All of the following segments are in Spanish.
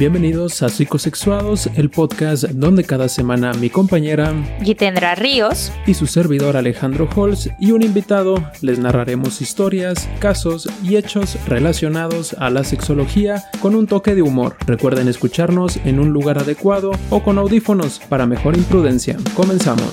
Bienvenidos a Psicosexuados, el podcast donde cada semana mi compañera Gitendra Ríos y su servidor Alejandro Holz y un invitado les narraremos historias, casos y hechos relacionados a la sexología con un toque de humor. Recuerden escucharnos en un lugar adecuado o con audífonos para mejor imprudencia. Comenzamos.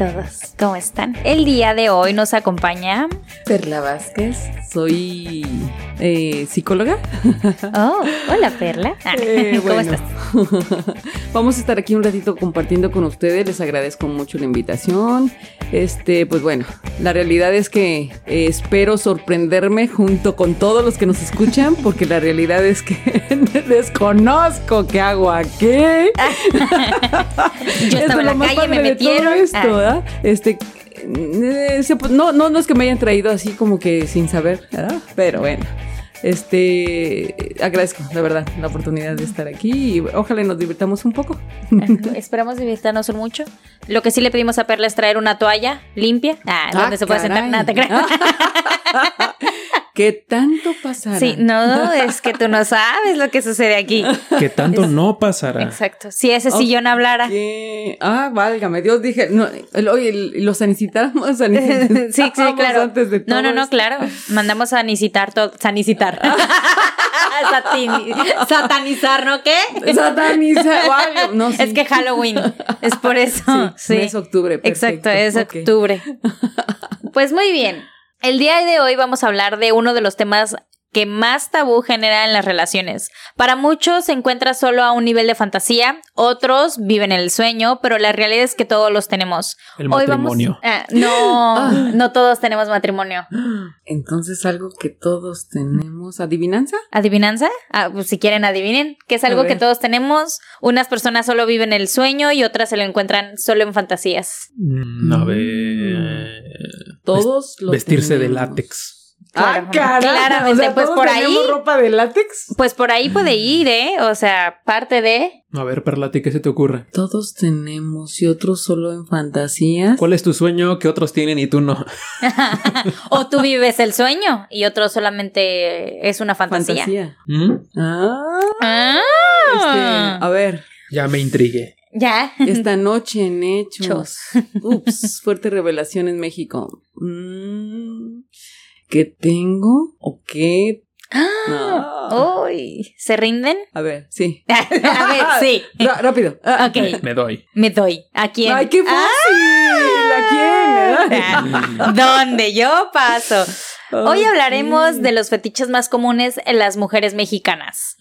Todos, ¿cómo están? El día de hoy nos acompaña Perla Vázquez, soy eh, psicóloga. Oh, hola Perla. Ah, Eh, ¿Cómo bueno. estás? Vamos a estar aquí un ratito compartiendo con ustedes, les agradezco mucho la invitación. Este, pues bueno, la realidad es que eh, espero sorprenderme junto con todos los que nos escuchan, porque la realidad es que desconozco qué hago aquí. Yo estaba es en la lo más calle, me metieron. esto, Ah, ¿verdad? Este, eh, se- no, no, no es que me hayan traído así como que sin saber, ¿verdad? Pero bueno. Este, agradezco, la verdad, la oportunidad de estar aquí y ojalá nos divirtamos un poco. Esperamos divirtarnos mucho. Lo que sí le pedimos a Perla es traer una toalla limpia, ah, Ah, donde se puede sentar. Nada, te. ¿Qué tanto pasará? Sí, no, es que tú no sabes lo que sucede aquí. Que tanto no pasará. Exacto. Si ese sillón hablara. ¿Qué? Ah, válgame, Dios, dije, no, el- oye, el- los sanitáramos, sanitáramos Sí, sí, claro. antes de No, todo no, no, esto. claro. Mandamos a sanicitar todo. Sanicitar. Satanizar, ¿no? ¿Qué? Sataniza, vale, no, sí. Es que Halloween. Es por eso. Sí, es octubre, perfecto. Exacto, es octubre. Pues muy bien. El día de hoy vamos a hablar de uno de los temas que más tabú genera en las relaciones. Para muchos se encuentra solo a un nivel de fantasía, otros viven el sueño, pero la realidad es que todos los tenemos. El Hoy vamos- matrimonio. Ah, no, no todos tenemos matrimonio. Entonces, algo que todos tenemos, ¿adivinanza? ¿Adivinanza? Ah, pues si quieren adivinen, que es algo que todos tenemos. Unas personas solo viven el sueño y otras se lo encuentran solo en fantasías. Mm, a ver. Todos lo Vestirse de látex. Ah, Claro, caray. claramente, O sea, pues ¿todos por ahí- ropa de látex? Pues por ahí puede ir, ¿eh? O sea, parte de... A ver, Perla, ¿a ti qué se te ocurre? Todos tenemos y otros solo en fantasías. ¿Cuál es tu sueño que otros tienen y tú no? o tú vives el sueño y otro solamente es una fantasía. Fantasía. ¿Mm? Ah, Ah, este, a ver, Ya me intrigué. Ya. esta noche en Hechos. Chos. Ups, fuerte revelación en México. Mm, ¿Qué tengo? ¿O qué? Ah. Uy, ¿se rinden? A ver, sí. A ver, sí. Rápido. Ah. Ok, Me doy. me doy. ¿A quién? ¡Ay, qué fácil! ¿A quién? Ah, Donde yo paso. Hoy hablaremos de los fetiches más comunes en las mujeres mexicanas.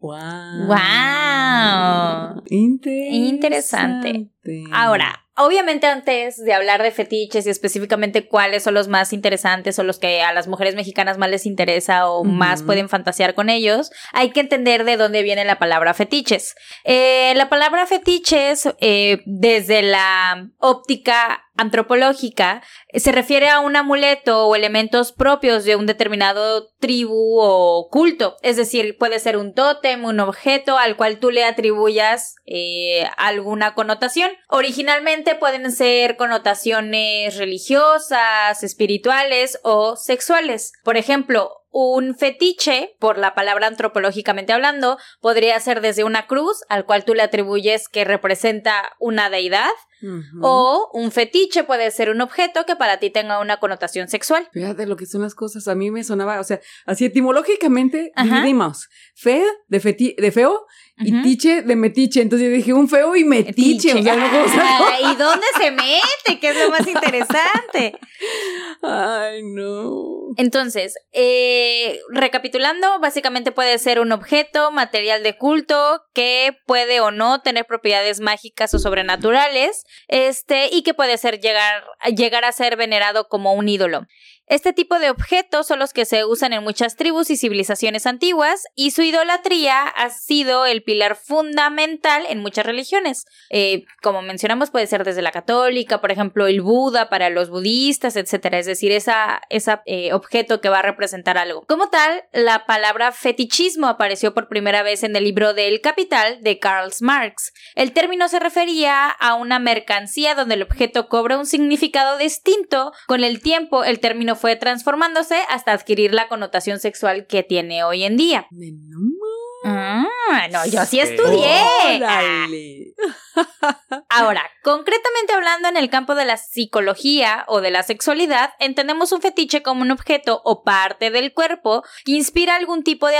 ¡Wow! ¡Wow! Interesante. Interesante. Ahora, obviamente antes de hablar de fetiches y específicamente cuáles son los más interesantes o los que a las mujeres mexicanas más les interesa o más pueden fantasear con ellos, hay que entender de dónde viene la palabra fetiches. Eh, la palabra fetiches, eh, desde la óptica antropológica, eh, se refiere a un amuleto o elementos propios de un determinado tribu o culto. Es decir, puede ser un tótem, un objeto al cual tú le atribuyas eh, alguna connotación. Originalmente pueden ser connotaciones religiosas, espirituales o sexuales. Por ejemplo, un fetiche, por la palabra antropológicamente hablando, podría ser desde una cruz al cual tú le atribuyes que representa una deidad, o un fetiche puede ser un objeto que para ti tenga una connotación sexual. Fíjate lo que son las cosas. A mí me sonaba, o sea, así etimológicamente Ajá. dividimos feo de, feti de feo y tiche de metiche. Entonces yo dije un feo y metiche. O sea, no Ah, ¿Y dónde se mete? Que es lo más interesante. Ay, no. Entonces, eh, recapitulando, básicamente puede ser un objeto, material de culto, que puede o no tener propiedades mágicas o sobrenaturales, este, y que puede ser llegar, llegar a ser venerado como un ídolo. Este tipo de objetos son los que se usan en muchas tribus y civilizaciones antiguas y su idolatría ha sido el pilar fundamental en muchas religiones. Eh, como mencionamos, puede ser desde la católica, por ejemplo, el Buda para los budistas, etcétera. Es decir, ese esa, eh, objeto que va a representar algo. Como tal, la palabra fetichismo apareció por primera vez en el libro del Capital de Karl Marx. El término se refería a una mercancía donde el objeto cobra un significado distinto. Con el tiempo, el término fue transformándose hasta adquirir la connotación sexual que tiene hoy en día. Ah, no, yo sí estudié. Ahora, concretamente hablando en el campo de la psicología o de la sexualidad, entendemos un fetiche como un objeto o parte del cuerpo que inspira algún tipo de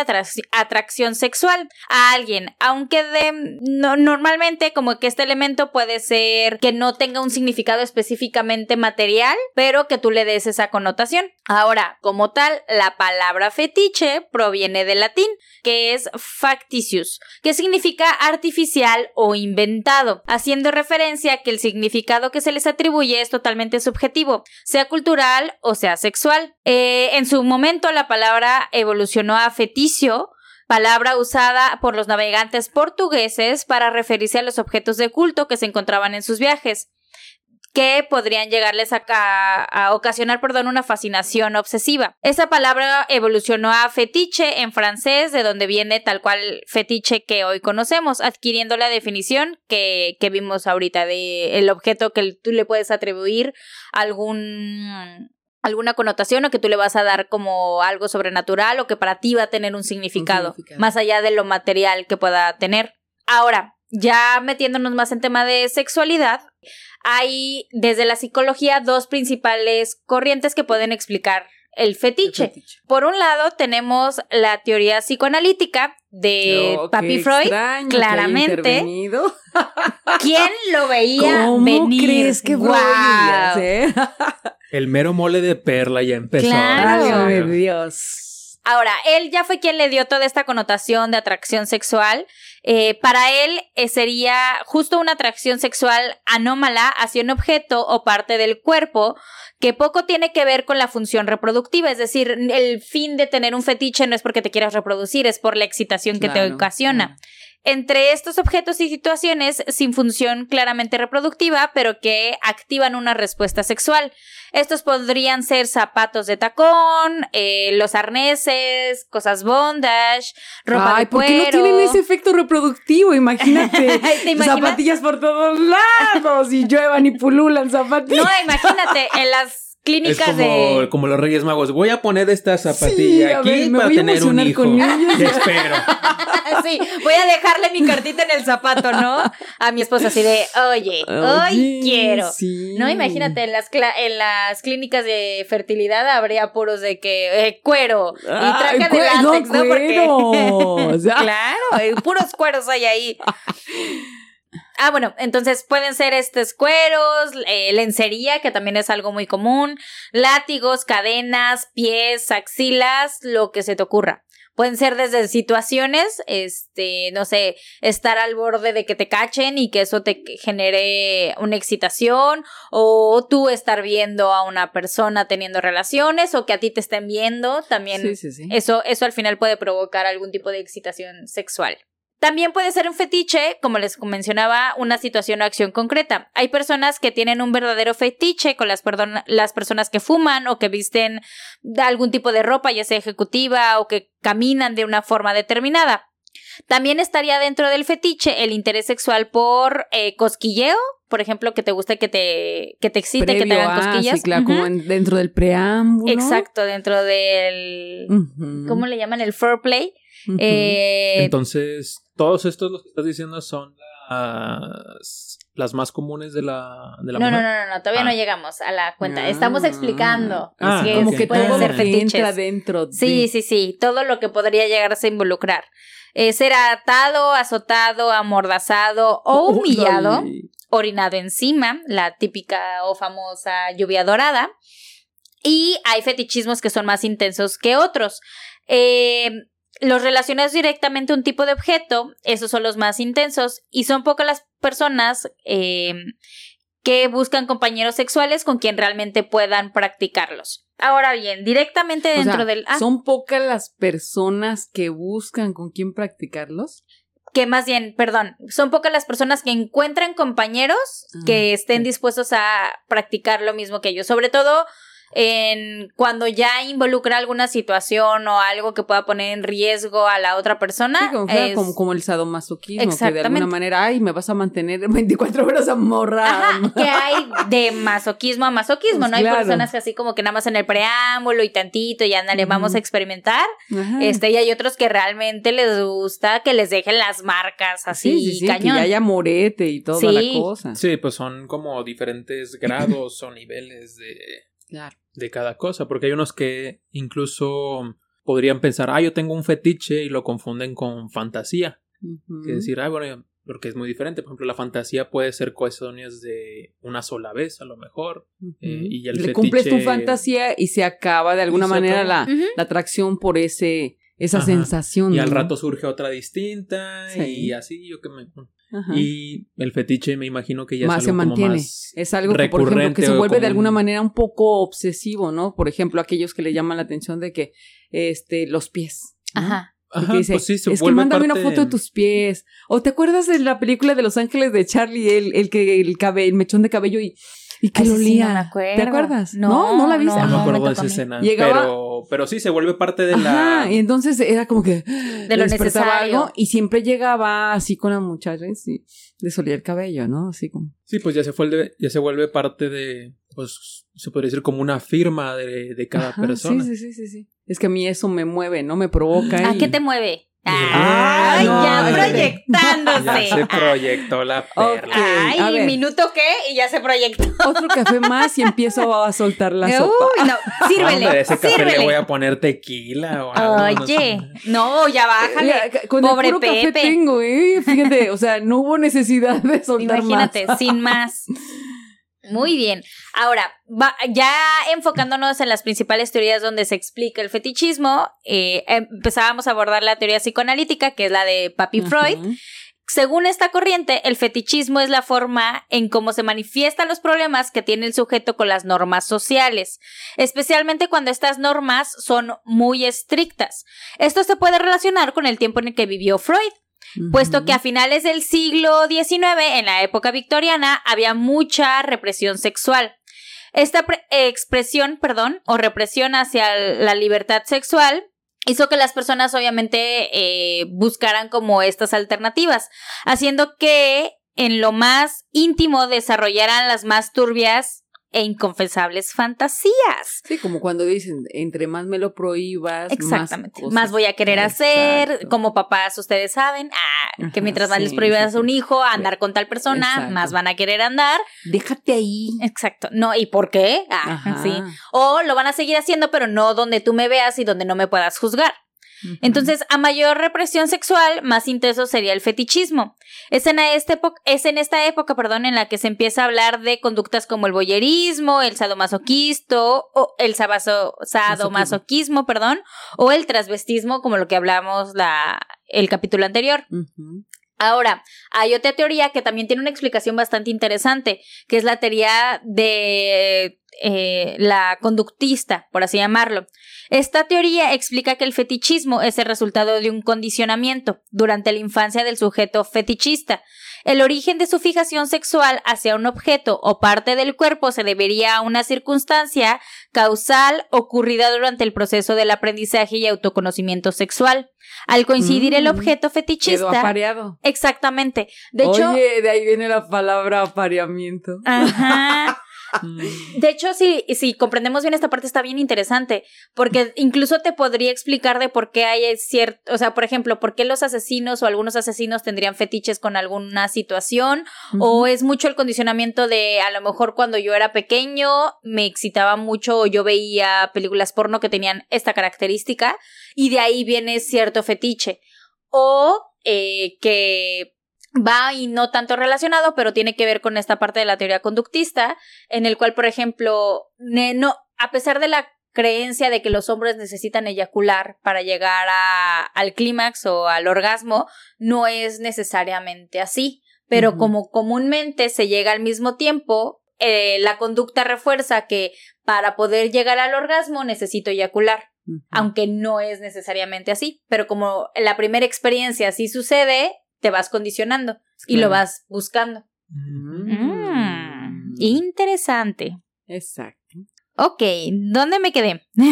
atracción sexual a alguien, aunque de normalmente como que este elemento puede ser que no tenga un significado específicamente material, pero que tú le des esa connotación. Ahora, como tal, la palabra fetiche proviene del latín, que es factitious, que significa artificial o inventado, haciendo referencia a que el significado que se les atribuye es totalmente subjetivo, sea cultural o sea sexual. Eh, en su momento la palabra evolucionó a feticio, palabra usada por los navegantes portugueses para referirse a los objetos de culto que se encontraban en sus viajes que podrían llegarles a, a, ocasionar, perdón, una fascinación obsesiva. Esa palabra evolucionó a fetiche en francés, de donde viene tal cual fetiche que hoy conocemos, adquiriendo la definición que, que vimos ahorita de el objeto que tú le puedes atribuir algún alguna connotación o que tú le vas a dar como algo sobrenatural o que para ti va a tener un significado, más allá de lo material que pueda tener. Ahora, ya metiéndonos más en tema de sexualidad, hay desde la psicología dos principales corrientes que pueden explicar el fetiche. Por un lado tenemos la teoría psicoanalítica de oh, Papi Freud, claramente. ¿Quién lo veía ¿Cómo crees que wow. Eh? El mero mole de perla ya empezó. Claro. Dios. Ahora, él ya fue quien le dio toda esta connotación de atracción sexual. Eh, para él eh, sería justo una atracción sexual anómala hacia un objeto o parte del cuerpo que poco tiene que ver con la función reproductiva. Es decir, el fin de tener un fetiche no es porque te quieras reproducir, es por la excitación que te ocasiona entre estos objetos y situaciones sin función claramente reproductiva, pero que activan una respuesta sexual. Estos podrían ser zapatos de tacón, eh, los arneses, cosas bondage, ropa Ay, de cuero. ¿por qué no tienen ese efecto reproductivo? Imagínate, zapatillas por todos lados y lluevan y pululan zapatillas. No, imagínate, en las clínicas es como, de. Como los Reyes Magos. Voy a poner esta zapatilla aquí para tener un hijo. Te espero. sí, voy a dejarle mi cartita en el zapato, ¿no? A mi esposa así de, oye, hoy quiero. No, imagínate, en las, en las clínicas de fertilidad habría puros de que eh, cuero y traje de látex, ¿no? Porque. claro, puros cueros hay ahí. Ah, bueno, entonces pueden ser estos cueros, eh, lencería, que también es algo muy común, látigos, cadenas, pies, axilas, lo que se te ocurra. Pueden ser desde situaciones, este, no sé, estar al borde de que te cachen y que eso te genere una excitación, o tú estar viendo a una persona teniendo relaciones, o que a ti te estén viendo, también sí, sí, sí. Eso, eso al final puede provocar algún tipo de excitación sexual. También puede ser un fetiche, como les mencionaba, una situación o acción concreta. Hay personas que tienen un verdadero fetiche con las, las personas que fuman o que visten algún tipo de ropa, ya sea ejecutiva o que caminan de una forma determinada. También estaría dentro del fetiche el interés sexual por eh, cosquilleo, por ejemplo, que te guste que te, que te excite, que te hagan cosquillas. sí, claro, como dentro del preámbulo. Exacto, dentro del. ¿Cómo le llaman? El foreplay. Eh, Entonces, todos estos, los que estás diciendo, son las, las más comunes de la, de la no, mujer. No, no, no, todavía no ah. llegamos a la cuenta. Estamos ah. explicando ah, que, como que pueden ser fetiches. dentro Sí, sí, sí, todo lo que podría llegarse a involucrar. Eh, ser atado, azotado, amordazado o humillado, orinado encima, la típica o famosa lluvia dorada. Y hay fetichismos que son más intensos que otros. Eh, los relacionados directamente a un tipo de objeto, esos son los más intensos y son pocas las personas eh, que buscan compañeros sexuales con quien realmente puedan practicarlos. Ahora bien, directamente O dentro sea, del... ah, ¿Son pocas las personas que buscan con quién practicarlos? que más bien, perdón, son pocas las personas que encuentran compañeros que Ah, estén ok. dispuestos a practicar lo mismo que ellos. Sobre todo en cuando ya involucra alguna situación o algo que pueda poner en riesgo a la otra persona. Sí, como, fuera es- como, como el sadomasoquismo, que de alguna manera, ay, me vas a mantener 24 horas a que hay de masoquismo a masoquismo, Pues ¿no? Hay personas que así como que nada más en el preámbulo y tantito y ándale, vamos Ujú. a experimentar. Ajá. Este, y hay otros que realmente les gusta que les dejen las marcas así, sí, sí, sí, que cañón. ya haya morete y toda Sí. la cosa. Sí, pues son como diferentes grados o niveles de, Claro. De cada cosa, porque hay unos que incluso podrían pensar, ah, yo tengo un fetiche y lo confunden con fantasía. Que decir, ah, bueno, porque es muy diferente. Por ejemplo, la fantasía puede ser cuestiones de una sola vez, a lo mejor. Eh, y el Le cumples tu fetiche- fantasía y se acaba de alguna manera acaba. la, la atracción por ese esa Ajá. sensación. Y al rato surge otra distinta Sí. y así, yo que me... Ajá. Y el fetiche me imagino que ya más es se algo como mantiene. más es algo que, por ejemplo, que se vuelve de alguna un- manera un poco obsesivo, ¿no? Por ejemplo, aquellos que le llaman la atención de que este los pies. ¿no? Ajá. Y Ajá, que dice, pues sí, se es que mándame parte- una foto de tus pies. O te acuerdas de la película de Los Ángeles de Charlie, el, el que el cabello, el mechón de cabello y, y que Ay, lo sí, olía. no me acuerdo. ¿Te acuerdas? No, No, no la viste. No, No, me acuerdo me de esa escena. Llegaba- Pero, pero sí, se vuelve parte de la... Ajá, y entonces era como que De lo necesario. algo y siempre llegaba así con las muchachas y les olía el cabello, ¿no? Así como. Sí, pues ya se vuelve, ya se vuelve parte de, pues se podría decir como una firma de, de cada Ajá, persona. Sí, sí, sí, sí, sí. Es que a mí eso me mueve, ¿no? Me provoca. ¿A y- qué te mueve? Ah, Ay, no, ya espérate. proyectándose. Ya se proyectó la perla. Ay, minuto qué y ya se proyectó. Otro café más y empiezo a soltar la sopa. Uy, no, sírvele, Hombre, ese café sírvele. le voy a poner tequila o algo. no Oye, sé. no, ya bájale. Ca- con Pobre el puro café Pepe. tengo, ¿eh? Fíjate, o sea, no hubo necesidad de soltar Imagínate, más. sin más. Muy bien. Ahora, va- ya enfocándonos en las principales teorías donde se explica el fetichismo, eh, empezábamos a abordar la teoría psicoanalítica, que es la de Papi Freud. Según esta corriente, el fetichismo es la forma en cómo se manifiestan los problemas que tiene el sujeto con las normas sociales, especialmente cuando estas normas son muy estrictas. Esto se puede relacionar con el tiempo en el que vivió Freud, puesto que a finales del siglo XIX, en la época victoriana, había mucha represión sexual. Esta pre- expresión, perdón, o represión hacia la libertad sexual hizo que las personas obviamente eh, buscaran como estas alternativas, haciendo que en lo más íntimo desarrollaran las más turbias e inconfesables fantasías. Sí, como cuando dicen, entre más me lo prohíbas, Exactamente. más, voy a querer hacer. Exacto. Como papás, ustedes saben, ah, que Ajá, mientras más sí, les prohíbas sí, a un hijo a andar con tal persona, Exacto. más van a querer andar. Déjate ahí. Exacto. No, ¿y por qué? Ah, sí. O lo van a seguir haciendo, pero no donde tú me veas y donde no me puedas juzgar. Entonces, a mayor represión sexual, más intenso sería el fetichismo. Es en, esta época, es en esta época perdón, en la que se empieza a hablar de conductas como el boyerismo, el sadomasoquisto, o el sabaso- sadomasoquismo, perdón, o el transvestismo, como lo que hablamos la, el capítulo anterior. Ahora, hay otra teoría que también tiene una explicación bastante interesante, que es la teoría de eh, la conductista, por así llamarlo. Esta teoría explica que el fetichismo es el resultado de un condicionamiento durante la infancia del sujeto fetichista. El origen de su fijación sexual hacia un objeto o parte del cuerpo se debería a una circunstancia causal ocurrida durante el proceso del aprendizaje y autoconocimiento sexual. Al coincidir el Mm. objeto Quedó fetichista, apareado. Exactamente. De hecho, Oye, de ahí viene la palabra apareamiento. ajá. Mm, De hecho, si, si comprendemos bien esta parte está bien interesante, porque incluso te podría explicar de por qué hay cierto, o sea, por ejemplo, por qué los asesinos o algunos asesinos tendrían fetiches con alguna situación, o es mucho el condicionamiento de a lo mejor cuando yo era pequeño me excitaba mucho o yo veía películas porno que tenían esta característica y de ahí viene cierto fetiche. O eh, que va y no tanto relacionado, pero tiene que ver con esta parte de la teoría conductista, en el cual, por ejemplo, no, a pesar de la creencia de que los hombres necesitan eyacular para llegar a, al clímax o al orgasmo, no es necesariamente así. Pero como comúnmente se llega al mismo tiempo, eh, la conducta refuerza que para poder llegar al orgasmo necesito eyacular, aunque no es necesariamente así, pero como la primera experiencia así sucede, te vas condicionando y lo vas buscando. Mm, interesante. Exacto. Ok, ¿dónde me quedé? En,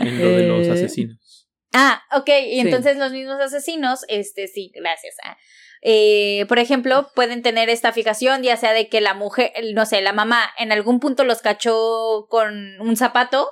en lo de los Eh. asesinos. Ah, ok, y Sí. entonces los mismos asesinos, este sí, gracias. ah, eh, por ejemplo, pueden tener esta fijación, ya sea de que la mujer, no sé, la mamá en algún punto los cachó con un zapato,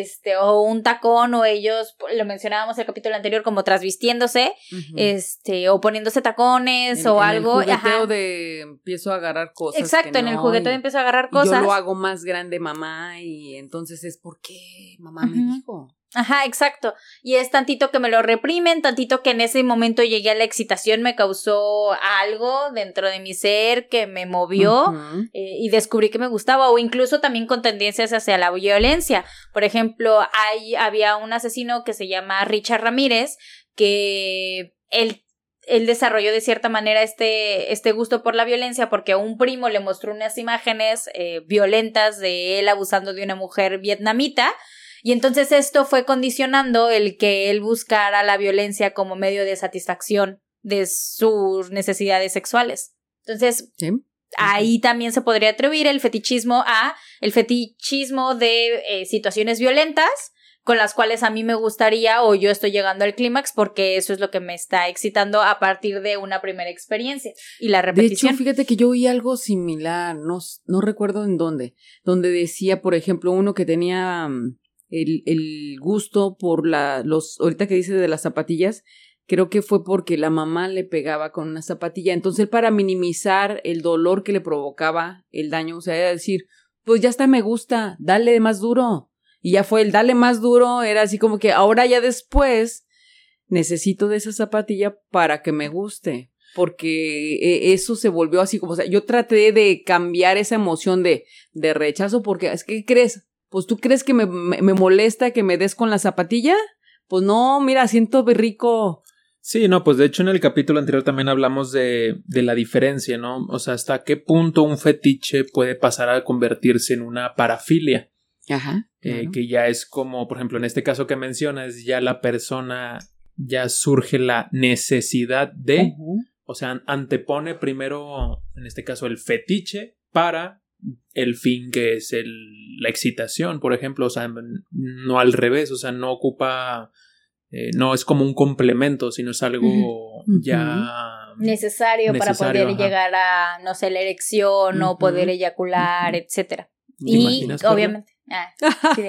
este, o un tacón, o ellos, lo mencionábamos el capítulo anterior, como trasvistiéndose, Ujú. este, o poniéndose tacones En- o en algo. El jugueteo ajá. de empiezo a agarrar cosas. Exacto, que en el no, juguete y- empiezo a agarrar y Yo cosas. lo hago más grande, mamá, y entonces es porque mamá me dijo. Ajá, exacto. Y es tantito que me lo reprimen, tantito que en ese momento llegué a la excitación, me causó algo dentro de mi ser que me movió eh, y descubrí que me gustaba, o incluso también con tendencias hacia la violencia. Por ejemplo, hay, había un asesino que se llama Richard Ramírez, que él, él desarrolló de cierta manera este, este gusto por la violencia porque a un primo le mostró unas imágenes eh, violentas de él abusando de una mujer vietnamita. Y entonces esto fue condicionando el que él buscara la violencia como medio de satisfacción de sus necesidades sexuales. Entonces, Sí. ahí también se podría atribuir el fetichismo a el fetichismo de eh, situaciones violentas con las cuales a mí me gustaría o yo estoy llegando al clímax porque eso es lo que me está excitando a partir de una primera experiencia y la De hecho, repetición. fíjate que yo oí algo similar, no, no recuerdo en dónde, donde decía, por ejemplo, uno que tenía mm, el, el gusto por la, los, ahorita que dice de las zapatillas, creo que fue porque la mamá le pegaba con una zapatilla. Entonces, para minimizar el dolor que le provocaba el daño, o sea, era decir, pues ya está, me gusta, dale más duro. Y ya fue el dale más duro, era así como que ahora ya después necesito de esa zapatilla para que me guste. Porque eh, eso se volvió así como, o sea, yo traté de cambiar esa emoción de, de rechazo porque, es que, ¿qué crees? Pues tú crees que me, me, me molesta que me des con la zapatilla? Pues no, mira, siento rico. Sí, no, pues de hecho en el capítulo anterior también hablamos de, de la diferencia, ¿no? O sea, hasta qué punto un fetiche puede pasar a convertirse en una parafilia. Ajá. eh, que ya es como, por ejemplo, en este caso que mencionas, ya la persona ya surge la necesidad de, o sea, antepone primero, en este caso, el fetiche para el fin que es el, la excitación, por ejemplo, o sea, no al revés, o sea, no ocupa, eh, no es como un complemento, sino es algo ya... necesario, para poder ajá. llegar a, no sé, la erección o poder eyacular, etcétera. ¿Te Y obviamente, ah, sí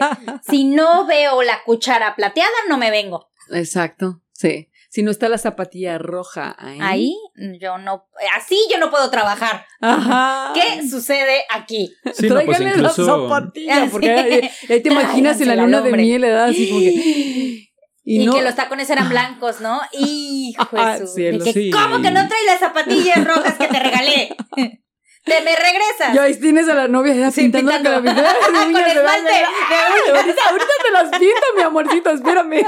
si no veo la cuchara plateada, no me vengo. Exacto, sí. Si no está la zapatilla roja ahí. Ahí yo no, así yo no puedo trabajar. Ajá. ¿Qué sucede aquí? Sí, no, pues Tráigale incluso... la zapatilla, Ah, porque ahí, ahí te imaginas en la luna de miel, le das así como que... Y, no, que los tacones eran blancos, ¿no? Hijo Ah, de su- cielo. de que, Sí. ¿Cómo que no traes las zapatillas rojas que te regalé? ¡Te me regresas! Y ahí tienes a la novia ya Sí, pintando la de Con esmalte. Ahorita, ahorita te las pinta, mi amorcito, espérame.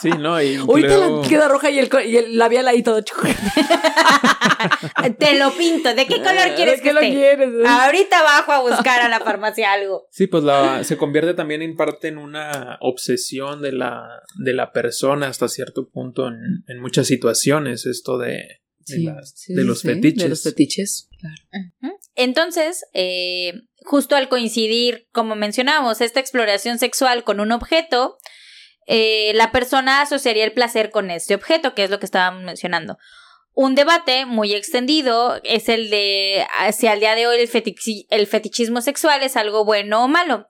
Sí, no, y Ahorita luego- la queda roja y el, y el labial ahí todo. Te lo pinto. ¿De qué color quieres ¿De que qué lo esté? quieres? Ahorita bajo a buscar a la farmacia algo. Sí, pues la, se convierte también en parte en una obsesión de la, de la persona hasta cierto punto en, en muchas situaciones, esto de, de, Sí, las- sí, de sí, los sí, fetiches. De los fetiches. Claro. Entonces, eh, justo al coincidir, como mencionábamos, esta exploración sexual con un objeto, eh, la persona asociaría el placer con este objeto, que es lo que estábamos mencionando. Un debate muy extendido es el de si al día de hoy el, fetichi- el fetichismo sexual es algo bueno o malo.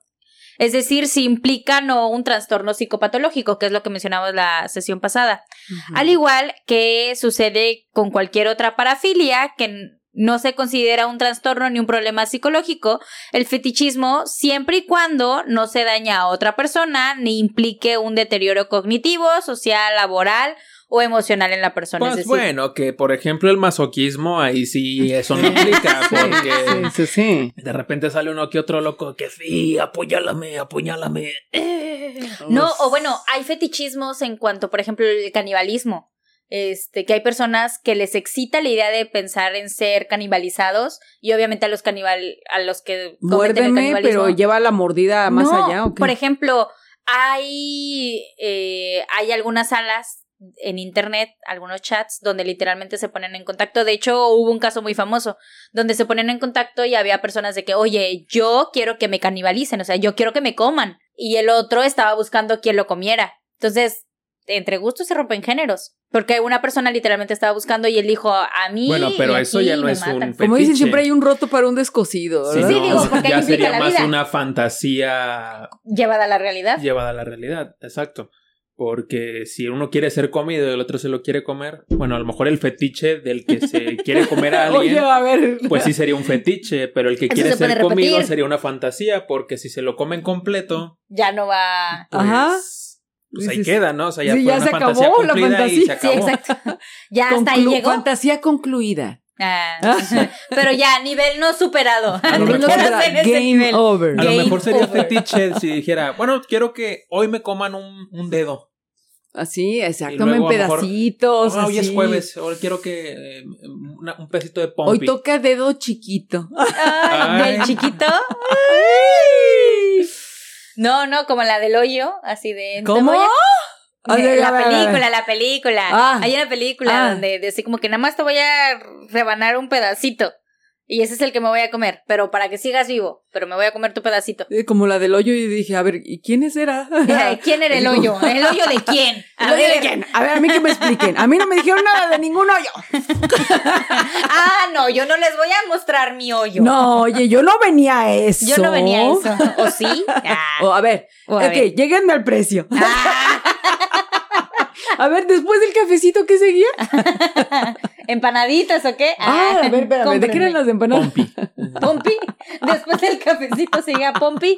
Es decir, si implica no un trastorno psicopatológico, que es lo que mencionamos la sesión pasada. Al igual que sucede con cualquier otra parafilia que no se considera un trastorno ni un problema psicológico, el fetichismo siempre y cuando no se daña a otra persona ni implique un deterioro cognitivo, social, laboral o emocional en la persona. Pues es decir, bueno, que por ejemplo el masoquismo, ahí sí eso no implica, porque Sí, sí, sí. de repente sale uno que otro loco que sí, apuñálame, apuñálame. Eh. No, o bueno, hay fetichismos en cuanto, por ejemplo, el canibalismo. Este, que hay personas que les excita la idea de pensar en ser canibalizados y obviamente a los canibal a los que el Muérdeme, pero lleva la mordida más No, allá, ¿o qué? Por ejemplo, hay, eh, hay algunas salas en internet, algunos chats, donde literalmente se ponen en contacto. De hecho, hubo un caso muy famoso, donde se ponen en contacto y había personas de que, oye, yo quiero que me canibalicen, o sea, yo quiero que me coman. Y el otro estaba buscando quien lo comiera. Entonces, entre gustos se rompen géneros. Porque una persona literalmente estaba buscando y él dijo, a mí. Bueno, pero y eso ya no es un matan". Como dicen, siempre hay un roto para un descosido, Sí. Sí, digo, porque ya sería la más vida. una fantasía Llevada a la realidad. llevada a la realidad, exacto. Porque si uno quiere ser comido y el otro se lo quiere comer, bueno, a lo mejor el fetiche del que se quiere comer a alguien, Oye, a ver. pues sí sería un fetiche, pero el que Eso quiere se ser comido sería una fantasía, porque si se lo comen completo, Ya no va. pues, Ajá. Pues ahí queda, ¿no? O sea, ya sí, fue ya una se fantasía acabó la y fantasía. Sí, exacto. Ya hasta ahí llegó. Fantasía concluida. Ah, Ah. pero ya, nivel no superado. A lo mejor- game nivel. over. A lo Game mejor sería over. fetiche si dijera, bueno, quiero que hoy me coman un, un dedo. Así, exacto, en lo mejor, pedacitos. Ah, hoy es jueves, hoy quiero que eh, una- un pedacito de Hoy pompi. toca dedo chiquito. Ay, Ay. del chiquito. No, no, como la del hoyo, así de. ¿Cómo? voy a- A ver, la película, la película. Ah. Hay una película Ah. donde de así como que nada más te voy a rebanar un pedacito. Y ese es el que me voy a comer. Pero para que sigas vivo. Pero me voy a comer tu pedacito. Eh, Como la del hoyo y dije, a ver, ¿y quiénes era? ¿Quién era el hoyo? ¿El hoyo de quién? ¿El hoyo de quién? A ver, a mí que me expliquen. A mí no me dijeron nada de ningún hoyo. Ah, no, yo no les voy a mostrar mi hoyo. No, oye, yo no venía a eso. Yo no venía a eso. ¿O sí? Ah. O, a ver, O a ok, ver. lléguenme al precio. Ah. A ver, después del cafecito, ¿qué seguía? ¿Empanaditas o qué? Ah, a ver, espérame, ¿de qué eran las empanadas? Pompi. ¿Pompi? Después del cafecito sigue Pompi.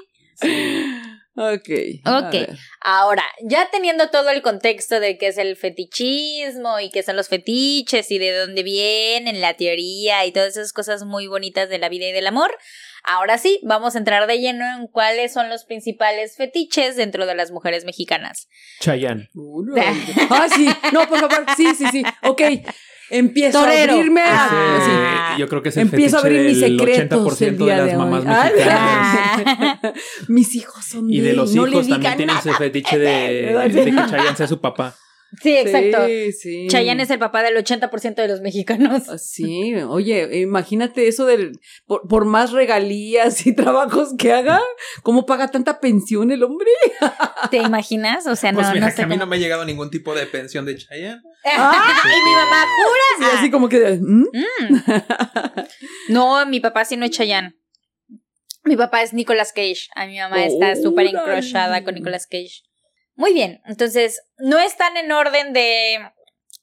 Ok. Ok. Ahora, ya teniendo todo el contexto de qué es el fetichismo y qué son los fetiches y de dónde vienen, la teoría y todas esas cosas muy bonitas de la vida y del amor, ahora sí, vamos a entrar de lleno en cuáles son los principales fetiches dentro de las mujeres mexicanas. Chayanne. Uno. Ah, sí. No, por favor. Sí, sí, sí. Ok. Empiezo Torero. a abrirme a... Ah. Sí, yo creo que es el Empiezo a abrir mis secretos el 80% de día las de hoy. mamás Ah, mexicanas. Ah. Mis hijos son Y de los no hijos también tienen ese fetiche de, de que Chayanne sea su papá. Sí, exacto. Sí, sí. Chayanne es el papá del 80% de los mexicanos. Ah, Sí, oye, imagínate eso del por, por más regalías y trabajos que haga, ¿cómo paga tanta pensión el hombre? ¿Te imaginas? O sea, no, Pues mira, no que sé a mí cómo- no me ha llegado ningún tipo de pensión de Chayanne. Ah, y mi mamá Sí, jura. así como que ¿mm? No, mi papá sí no es Chayanne. Mi papá es Nicolas Cage. A mi mamá está súper encrochada con Nicolas Cage. Muy bien, entonces no están en orden de...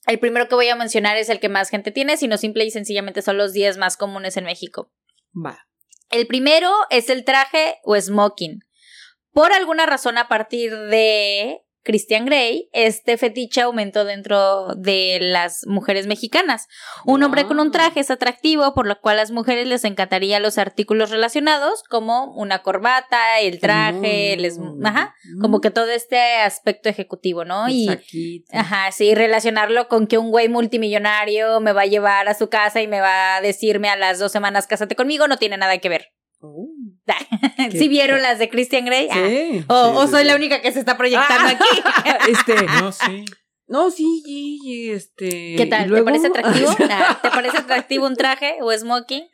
El primero que voy a mencionar es el que más gente tiene, sino simple y sencillamente son los 10 más comunes en México. Va. El primero es el traje o smoking. Por alguna razón, a partir de Christian Grey, este fetiche aumentó dentro de las mujeres mexicanas. Un hombre con un traje es atractivo, por lo cual a las mujeres les encantaría los artículos relacionados, como una corbata, el traje, el es- Mm. ajá, como que todo este aspecto ejecutivo, ¿no? Y. Ajá, sí, relacionarlo con que un güey multimillonario me va a llevar a su casa y me va a decirme a las dos semanas cásate conmigo, no tiene nada que ver. Oh, ¿Sí Qué- vieron las de Christian Grey? Ah. O, Sí, o sí, soy sí. la única que se está proyectando Ah. aquí. este, No, sí. no, sí, este. ¿Qué ¿y tal? ¿Te luego? parece atractivo? ¿Te parece atractivo un traje o smoking?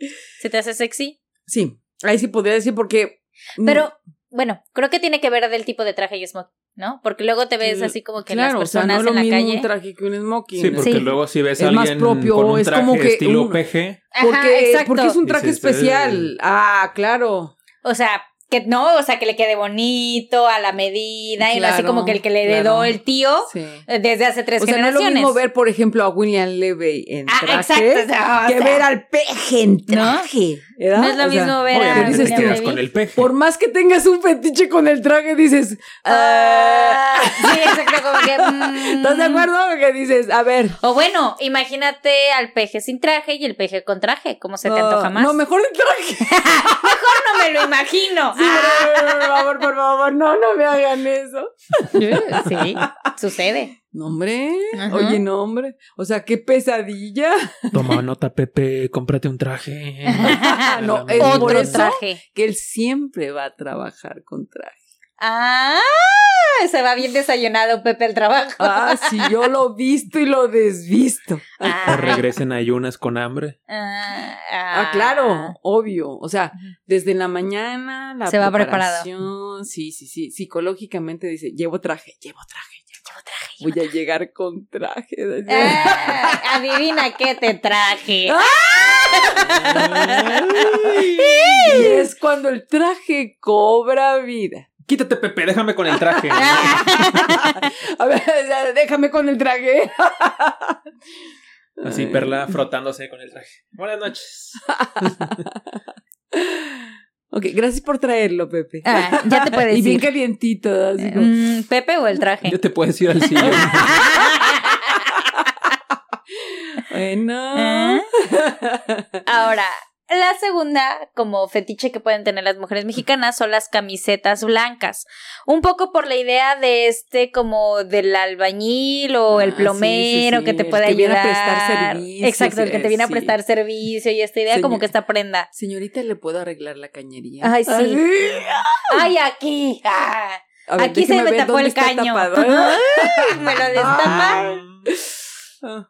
¿Se te hace sexy? Sí, ahí sí podría decir porque. mm, Pero, bueno, creo que tiene que ver del tipo de traje y smoking, ¿no? Porque luego te ves Sí, así como que claro, las o sea, personas no es lo en la mismo calle. un traje que un smoking. Sí, porque Sí. luego si ves Es a más alguien propio, con un es traje como que estilo un- PG, Ajá, Porque, exacto. porque es un traje Dices, especial. Ah, claro. O sea, que no, o sea, que le quede bonito, a la medida, y no así Claro, como que el que le claro. heredó el tío Sí. desde hace tres O sea, no es generaciones. lo mismo ver, por ejemplo, a William Levy en Ah, traje exacto, o sea, o que sea, ver al peje en traje. ¿verdad? No es lo O sea, mismo ver a William Levy. con el por más que tengas un fetiche con el traje, dices, ah, Ah, sí, exacto, como que. mm. ¿estás de acuerdo? Que dices, a ver. O bueno, imagínate al peje sin traje y el peje con traje, ¿cómo se te ah, antoja más? No, mejor el traje. Mejor no me lo imagino. Sí, por favor, por favor, no, no me hagan eso. Sí, sucede. No, hombre. Ajá. Oye, no, hombre. O sea, qué pesadilla. Toma nota, Pepe, cómprate un traje. No, es por Otro eso. traje. Que él siempre va a trabajar con traje. Ah, se va bien desayunado Pepe al trabajo. Ah, sí, yo lo visto y lo desvisto. O regresen a ayunas con hambre. Ah, Ah, claro, obvio. O sea, desde la mañana, la Se va preparado. preparación, Sí, sí, sí. Psicológicamente dice, llevo traje, llevo traje, Llevo traje. voy a llegar con traje. Ah, adivina qué te traje. y es cuando el traje cobra vida. Quítate, Pepe, déjame con el traje. A ver, déjame con el traje. Así, Perla frotándose con el traje. Buenas noches. Ok, gracias por traerlo, Pepe. Ah, ya te puedes y bien ir. calientito, así como- Mm, ¿Pepe o el traje? Ya te puedes ir al sillón. Bueno. Ah. Ahora, la segunda, como fetiche que pueden tener las mujeres mexicanas, son las camisetas blancas. Un poco por la idea de este, como del albañil o Ah, el sí, plomero sí, que te el puede que viene a ayudar. prestar servicios, Exacto, el que te viene a prestar servicio y esta idea como que esta prenda. Señorita, ¿le puedo arreglar la cañería? Ay, sí. ¡Ay, aquí! Ah, A ver, aquí se me ver tapó el caño. me lo destapa. Ajá.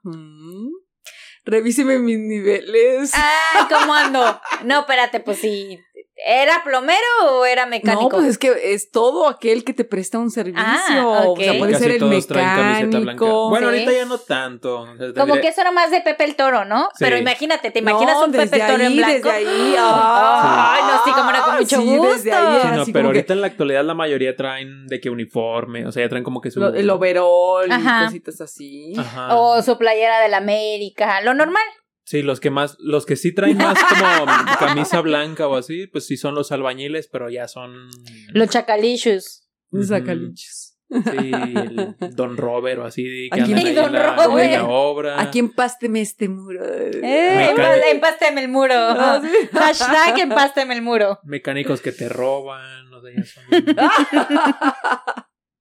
Revíseme mis niveles. Ay, ¿cómo ando? No, espérate, pues sí. ¿Era plomero o era mecánico? No, pues es que es todo aquel que te presta un servicio. Ah, O sea, puede Casi ser el todos traen camiseta blanca. mecánico. Bueno, Sí. ahorita ya no tanto. O sea, Como que eso era más de Pepe el Toro, ¿no? Sí. Pero imagínate, ¿te imaginas No, un Pepe desde Toro en blanco? Desde ahí. Ay, no, sí, cómo no, con mucho sí, gusto. desde ahí, Sí, no, pero como que ahorita en la actualidad la mayoría traen de que uniforme, o sea, ya traen como que su... lo- el overall Ajá. y cositas así. Ajá. O su playera de la América, lo normal. Sí, los que más, los que sí traen más como camisa blanca o así, pues sí son los albañiles, pero ya son... Los chacalicious. Los Ujú. sacalichos. Sí, el Don Robert o así, que andan ahí Don en la, Robert. en la obra. Aquí empásteme este muro. Eh, empásteme el muro. Ah, sí. Hashtag empásteme el muro. Mecánicos que te roban, o sea, ya son...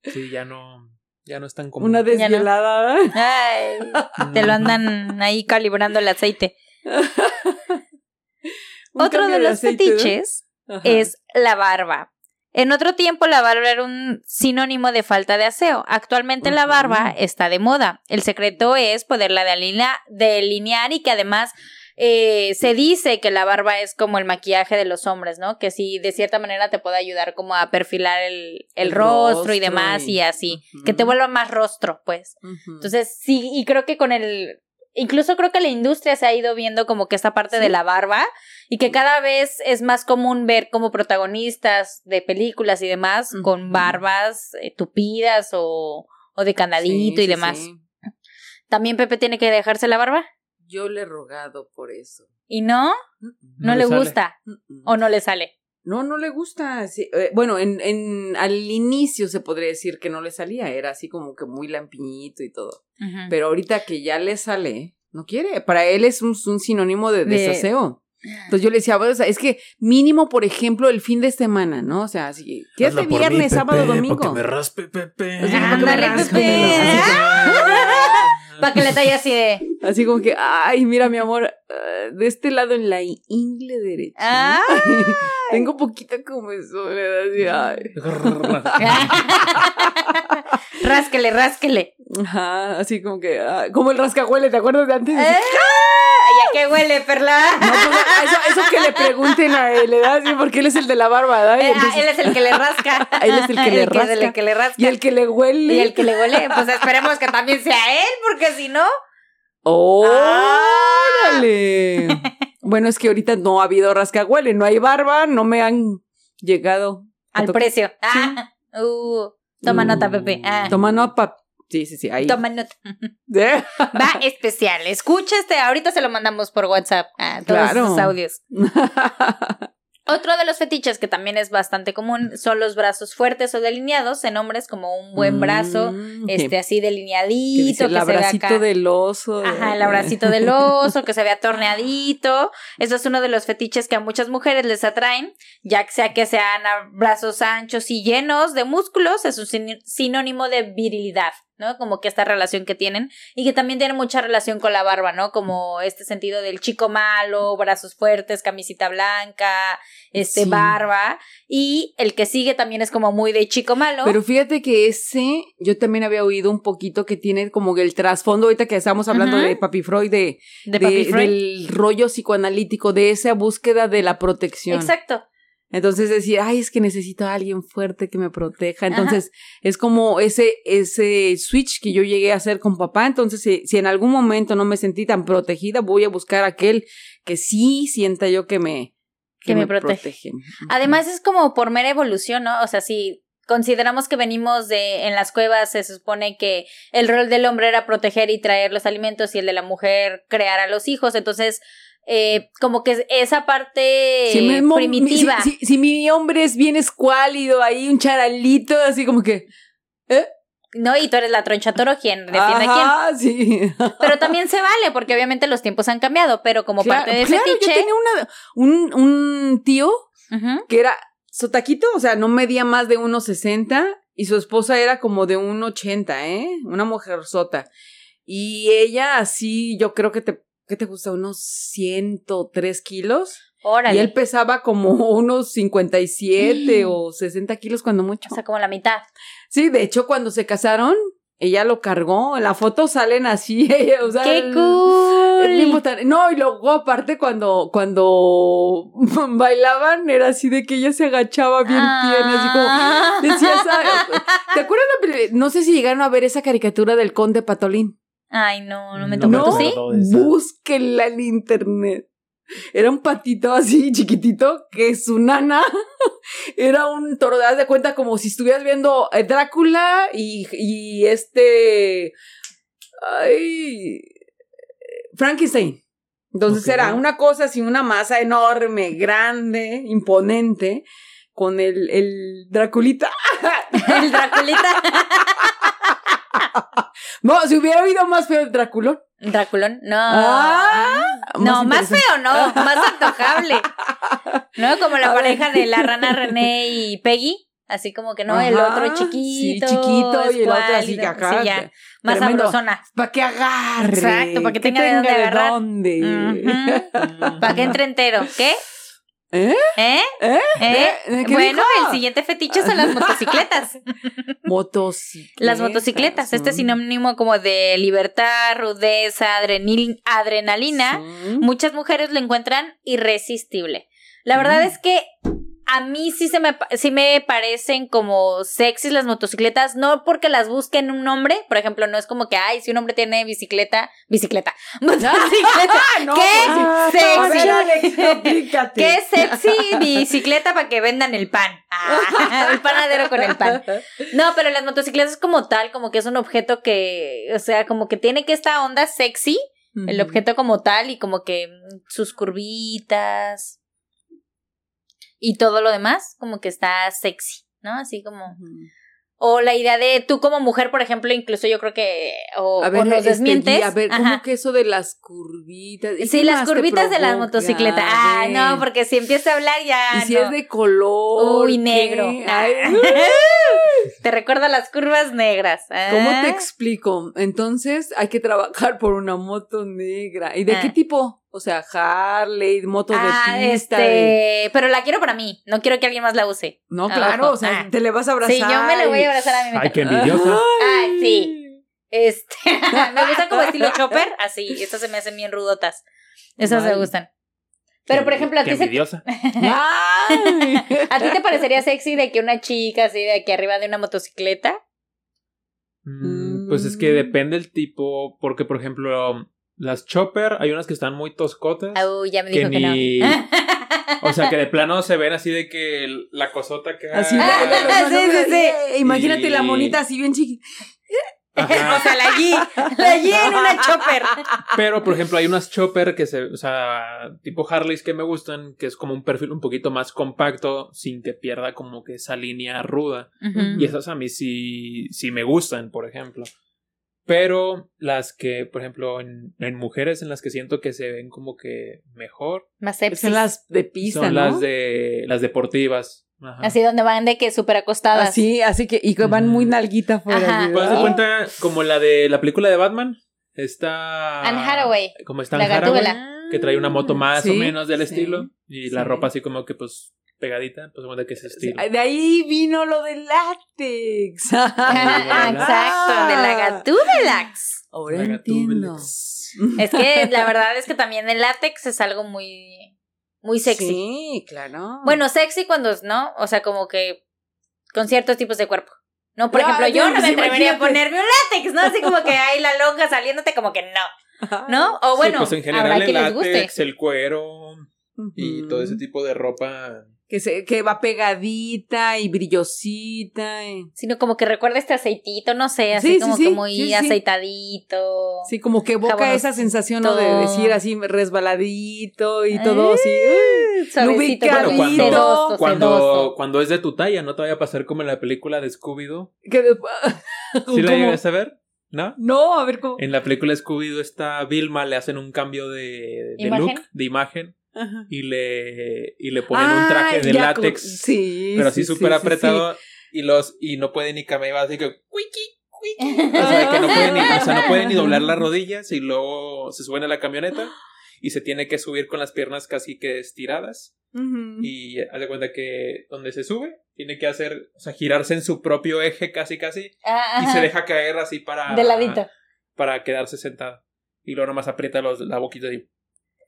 Sí, ya no, ya no es tan común. Una Ya no. desvielada. Ay, te lo andan ahí calibrando el aceite. Otro de los fetiches es la barba. En otro tiempo la barba era un sinónimo de falta de aseo. Actualmente la barba está de moda. El secreto es poderla delinea- delinear y que además eh, se dice que la barba es como el maquillaje de los hombres, ¿no? Que sí, de cierta manera te puede ayudar como a perfilar el, el El rostro y demás y- y así. Que te vuelva más rostro, pues. Entonces, sí, y creo que con el. Incluso creo que la industria se ha ido viendo como que esta parte Sí. de la barba y que cada vez es más común ver como protagonistas de películas y demás con barbas eh, tupidas o, o de candadito Sí, y demás. sí. ¿También Pepe tiene que dejarse la barba? Yo le he rogado por eso. ¿Y no? No, le gusta o no le sale. No, no le gusta. sí, eh, bueno, en, en, al inicio se podría decir que no le salía. Era así como que muy lampiñito y todo. Pero ahorita que ya le sale, no quiere. Para él es un, un sinónimo de De- desaseo. Entonces yo le decía, bueno, o sea, es que mínimo, por ejemplo, el fin de semana, ¿no? O sea, así, ¿qué es Hazlo de por mí, viernes, Pepe, sábado, domingo? Para que me raspe, Pepe. Como que Ándale, me rasque, Pepe. Para que le talle así de. Así como que, ay, mira, mi amor, ah, de este lado en la ingle derecha. Ay. Tengo poquita comezón, así, ay. rásquele, rásquele. Ajá, así como que, ah, como el rascahuele, ¿te acuerdas de antes? ¡Eh! ¿Y a qué huele, Perla? No, pues, ah, eso, eso que le pregunten a él, ¿verdad? Sí, porque él es el de la barba, Eh, ah, entonces- él es el que le rasca. Él es el que le es rasca. el que le rasca. y el que le huele. Y el que le huele, pues esperemos que también sea él, porque si no. ¡Órale! bueno, es que ahorita no ha habido rascahuele, no hay barba, no me han llegado. Al precio. Ah, uh, toma nota, Pepe. Ah, Toma nota. Sí, sí, sí, ahí. toma nota. ¿Eh? Va especial. Escucha este, ahorita se lo mandamos por WhatsApp a todos Claro. sus audios. Otro de los fetiches que también es bastante común son los brazos fuertes o delineados en hombres como un buen brazo, Mm, este así delineadito, dice que, el se vea abracito acá. del oso. Ajá, el eh, abracito del oso, que se vea torneadito. Eso es uno de los fetiches que a muchas mujeres les atraen, ya que sea que sean brazos anchos y llenos de músculos, es un sin- sinónimo de virilidad, ¿no? Como que esta relación que tienen y que también tiene mucha relación con la barba, ¿no? Como este sentido del chico malo, brazos fuertes, camisita blanca, este Sí. barba y el que sigue también es como muy de chico malo. Pero fíjate que ese, yo también había oído un poquito que tiene como el trasfondo, ahorita que estamos hablando de Papi Freud, de, de de- Papi Freud. del rollo psicoanalítico, de esa búsqueda de la protección. Exacto. Entonces decir, ay, es que necesito a alguien fuerte que me proteja. Entonces es como ese, ese switch que yo llegué a hacer con papá. Entonces, si, si en algún momento no me sentí tan protegida, voy a buscar a aquel que sí sienta yo que me, Que me protege. Además es como por mera evolución, ¿no? O sea, si consideramos que venimos de en las cuevas, se supone que el rol del hombre era proteger y traer los alimentos y el de la mujer crear a los hijos, entonces eh, como que esa parte Si primitiva. mi- si, si- si mi hombre es bien escuálido, ahí un charalito, así como que. ¿no? Y tú eres la troncha toro, quien defiende a Ajá, sí. quién. Pero también se vale, porque obviamente los tiempos han cambiado, pero como Claro, parte de claro, fetiche. Yo tenía una, un, un tío que era sotaquito, o sea, no medía más de 1,60 y su esposa era como de 1,80, ¿eh? Una mujer sota. Y ella así, yo creo que te, ¿qué te gusta? Unos 103 kilos. Órale. Y él pesaba como unos 57 o 60 kilos cuando mucho. O sea, como la mitad. Sí, de hecho, cuando se casaron, ella lo cargó. En la foto salen así, o sea, ¡Qué el- el mismo cool! No, y luego aparte cuando, cuando bailaban era así de que ella se agachaba bien tierna, así como... Ah. Decías, "Ah, ¿te acuerdas la No sé si llegaron a ver esa caricatura del conde Patolín. Ay, no, no me tocó. ¿No? ¿Tú sí? Búsquenla en internet. Era un patito así chiquitito que su nana era un toro. Haz de cuenta como si estuvieras viendo eh, Drácula y, y este. Ay. Frankenstein. Entonces era una cosa así, una masa enorme, grande, imponente, con el, el Draculita. El Draculita. No, si hubiera oído más feo el Draculón. Draculón, no. Ah, no, más feo, no, más antojable. ¿No? Como la pareja de la rana René y Peggy. Así como que no, el otro sí, chiquito. chiquito, y el otro así que acá, sí, ya, más sabrosona. Para que agarre. Exacto, para que tenga de dónde agarrar. Para que entre entero. ¿Qué? ¿Eh? ¿Eh? ¿Eh? ¿Eh? ¿Eh? ¿Qué Bueno, dijo? el siguiente fetiche son las motocicletas. Motocicletas. Las motocicletas, este sinónimo como de libertad, rudeza, adrenalina. Sí. muchas mujeres lo encuentran irresistible. La verdad es que a mí sí se me sí me parecen como sexys las motocicletas, no porque las busquen un hombre, por ejemplo, no es como que ay, si un hombre tiene bicicleta, bicicleta, motocicleta, no, qué pues, ver, sexy. Alex, explícate. qué sexy bicicleta para que vendan el pan. Ah, el panadero con el pan. No, pero las motocicletas como tal, como que es un objeto que, o sea, como que tiene que esta onda sexy el objeto como tal y como que sus curvitas y todo lo demás como que está sexy, ¿no? Así como o la idea de tú como mujer, por ejemplo, incluso yo creo que o, A ver, o nos este, desmientes. A ver, ¿cómo Ajá. que eso de las curvitas? ¿Y Sí, las curvitas de las provoca? motocicletas. A Ah, no, porque si empieza a hablar ya Y si no. es de color. Uy, negro. Ay, Te recuerda las curvas negras. ¿Cómo Ah. te explico? Entonces hay que trabajar por una moto negra. ¿Y de Ah. qué tipo? O sea, Harley, moto Ah, de pista. este, pero la quiero para mí, no quiero que alguien más la use. No, Ah, claro, ojo. o sea, Ah. te le vas a abrazar. Sí, yo me la voy a abrazar a mi Ay, qué envidiosa. Ay, sí. Este, me gustan como estilo chopper, así, estas se me hacen bien rudotas. Esas me gustan. Pero, por ejemplo, a ti, se- envidiosa. Ay. ¿a ti te parecería sexy de que una chica así de aquí arriba de una motocicleta? Mm, Pues es que depende el tipo, porque por ejemplo, las chopper, hay unas que están muy toscotas. Uy, ya me Que dijo que, ni- no. O sea, que de plano se ven así de que la cosota que Así, Ah, sí, sí, sí. Imagínate la monita así bien chiquita. o sea, la G, la G en una chopper. Pero, por ejemplo, hay unas chopper que se, o sea, tipo Harleys que me gustan, que es como un perfil un poquito más compacto, sin que pierda como que esa línea ruda. Y esas a mí sí, sí me gustan, por ejemplo. Pero las que, por ejemplo, en, en mujeres en las que siento que se ven como que mejor. Más Son las de pista, son ¿no? las de las deportivas. Ajá. Así donde van de que súper acostadas. Así, así que, y que van muy nalguita fuera. Ajá. así de, ¿Puedes dar "Ah". cuenta como la de la película de Batman? Está Anne Hathaway. Como está La Anne Hathaway, que trae una moto más o menos del sí, estilo y la ropa así como que pues pegadita, pues de que ese estilo. De ahí vino lo del látex. Ah, Exacto, de la Gatúbelax. Ahora La entiendo. Gatúbelax. Es que la verdad es que también el látex es algo muy, muy sexy. Sí, claro. Bueno, sexy cuando, ¿no? O sea, como que con ciertos tipos de cuerpo. No, por Ya, ejemplo, yo no me atrevería a ponerme un látex, ¿no? Así como que hay la lonja saliéndote, como que no, ¿no? O bueno, sí, pues en general el quien les guste. látex, el cuero y todo ese tipo de ropa. Que, se, que va pegadita y brillosita. y- Sino como que recuerda este aceitito, no sé, así Sí, sí, como sí, que muy sí, sí. aceitadito. Sí, como que evoca esa sensación ¿no? de decir así resbaladito y todo Ah, así. Suavecito, lubricadito. como Cuando- sedoso, Cuando, sedoso. cuando es de tu talla, no te vaya a pasar como en la película de Scooby-Doo. ¿Sí la ¿Cómo? llegaste a ver? ¿No? No, a ver cómo. En la película Scooby-Doo está Vilma, le hacen un cambio de, de ¿Imagen? look, de imagen, Ajá. y le, y le ponen un Ah, traje de ya, látex, Sí. pero así sí, súper sí, sí, apretado, y los y no puede ni caminar, así que wiki, O sea, que no puede, ni, o sea, no puede ni doblar las rodillas y luego se suben a la camioneta y se tiene que subir con las piernas casi que estiradas. Y haz de cuenta que donde se sube, tiene que hacer, o sea, girarse en su propio eje casi casi Ah, y ajá. se deja caer así para... De ladito. Para quedarse sentada. Y luego nomás aprieta los, la boquita y...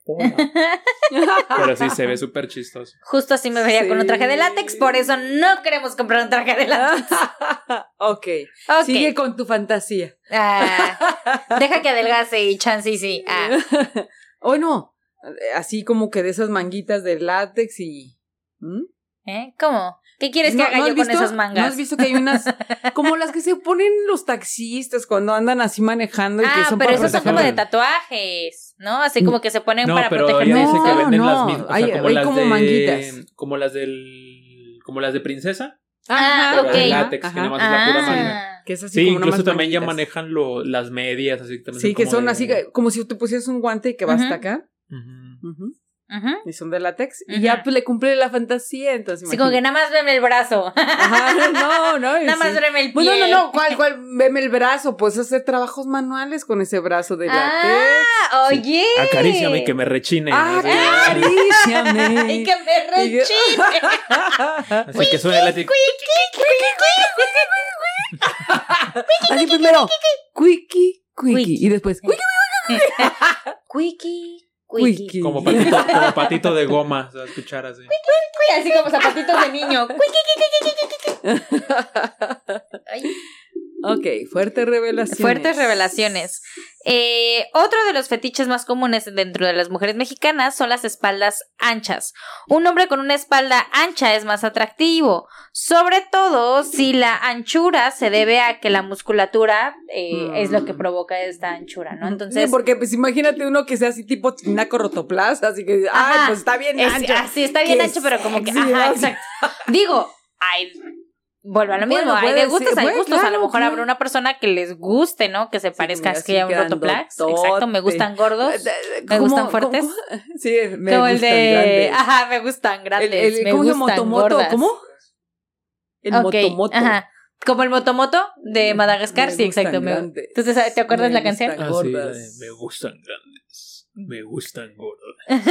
Pero sí, se ve súper chistoso. Justo así me vería con un traje de látex, por eso no queremos comprar un traje de látex. ok. Ok. Sigue con tu fantasía. Ah, deja que adelgace y chance y sí. Ah. o no, así como que de esas manguitas de látex y... ¿Mm? ¿Eh? ¿Cómo? ¿Qué quieres que ¿No- haga no yo has con visto- esas mangas? ¿No has visto que hay unas como las que se ponen los taxistas cuando andan así manejando y que ah, son pero para esos son como de tatuajes, ¿no? Así como que se ponen No, para pero proteger. dice que No, venden no, las mismas. O sea, hay- como hay las como de, manguitas. Como las del... Como las de princesa. Ah, ok. Pero de ajá, látex, que ajá. nada más es la pura manga. Ah, Que es así Sí, como incluso más también ya manguitas. manejan lo, las medias, así también Sí, que como son de- así que- como si te pusieras un guante y que va Ujú. hasta acá. Ujú. Ujú. Y son de látex. Y ya pues le cumple la fantasía, entonces. Sí, como que nada más veme el brazo. Ajá, no, no. nada más sí. veme el pie. Bueno, no, no, ¿cuál, cuál? Veme el brazo, puedes hacer trabajos manuales con ese brazo de látex. Ah, oye. Acaríciame y que me rechine. Ah, acaríciame. Y que me rechine. así que suena el látex. Así primero, quickie, quickie. Quickie. Y después, quickie, Quickie, Como patito, como patito de goma, se va a escuchar así. Así como zapatitos de niño. Ay. Ok, fuertes revelaciones. Fuertes revelaciones. Eh, otro de los fetiches más comunes dentro de las mujeres mexicanas son las espaldas anchas. Un hombre con una espalda ancha es más atractivo, sobre todo si la anchura se debe a que la musculatura eh, Mm. es lo que provoca esta anchura, ¿no? Sí, Entonces, porque pues imagínate uno que sea así tipo tinaco rotoplas, así que, ay, Ajá. pues está bien es, ancho. así está bien ancho, pero como que, ajá, exacto. Digo, hay vuelvo a lo mismo, Bueno, hay de gustos, ser, hay bueno, gustos, a lo mejor habrá una persona que les guste, ¿no? Que se parezca mira, así a un grandotote. exacto, me gustan gordos. ¿Cómo- gustan fuertes? cómo- Sí, me como el gustan de, grandes. ajá, me gustan El, grandes, el- me ¿Cómo se llama? gustan ¿Motomoto? gordas. ¿Cómo? El Ok, motomoto. Ajá. Como el motomoto de Madagascar, Me sí, exacto. me- grandes. Entonces, ¿te acuerdas Me la canción? gustan. Ah, sí, la Gordas. de, me gustan grandes. Me gustan gordas.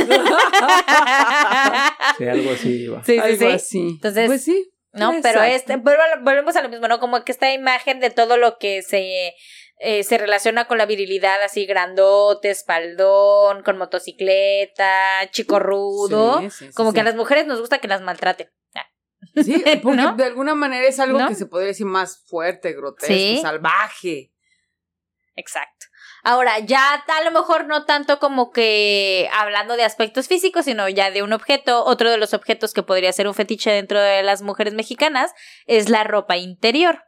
Sí, algo así va. sí, sí, Algo sí. así. Entonces, pues sí. No, pero este, volvemos a lo mismo, ¿no? Como que esta imagen de todo lo que se, eh, se relaciona con la virilidad, así grandote, espaldón, con motocicleta, chico rudo. Sí, sí, sí, como que a las mujeres nos gusta que las maltraten. Sí, porque ¿No? de alguna manera es algo ¿No? que se podría decir más fuerte, grotesco, salvaje. Exacto. Ahora, ya a lo mejor no tanto como que hablando de aspectos físicos, sino ya de un objeto. Otro de los objetos que podría ser un fetiche dentro de las mujeres mexicanas es la ropa interior.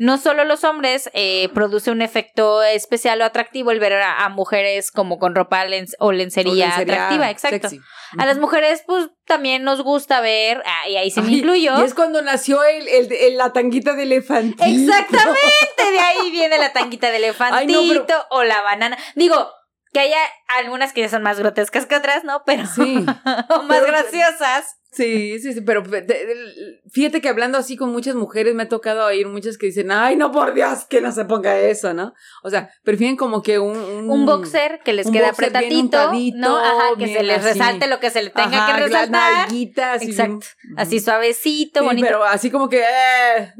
No solo los hombres eh, produce un efecto especial o atractivo el ver a, a mujeres como con ropa o lencería, O lencería atractiva, exacto. sexy. A las mujeres, pues también nos gusta ver, ah, y ahí se me Ay, incluyo. Y es cuando nació el, el- el- la tanguita de elefantito. Exactamente, de ahí viene la tanguita de elefantito Ay, no, pero- o la banana. Digo, que haya algunas que ya son más grotescas que otras, ¿no? Pero Sí. o más Pero- graciosas. Sí, sí, sí, pero te- te- fíjate que hablando así con muchas mujeres me ha tocado oír muchas que dicen, ay, no, por Dios, que no se ponga eso, ¿no? O sea, prefieren como que un... Un, Un boxer que les queda apretadito, ¿no? Ajá, que se les así. resalte lo que se le tenga Ajá, que resaltar. así Exacto. Así suavecito, Sí, bonito. pero así como que... eh,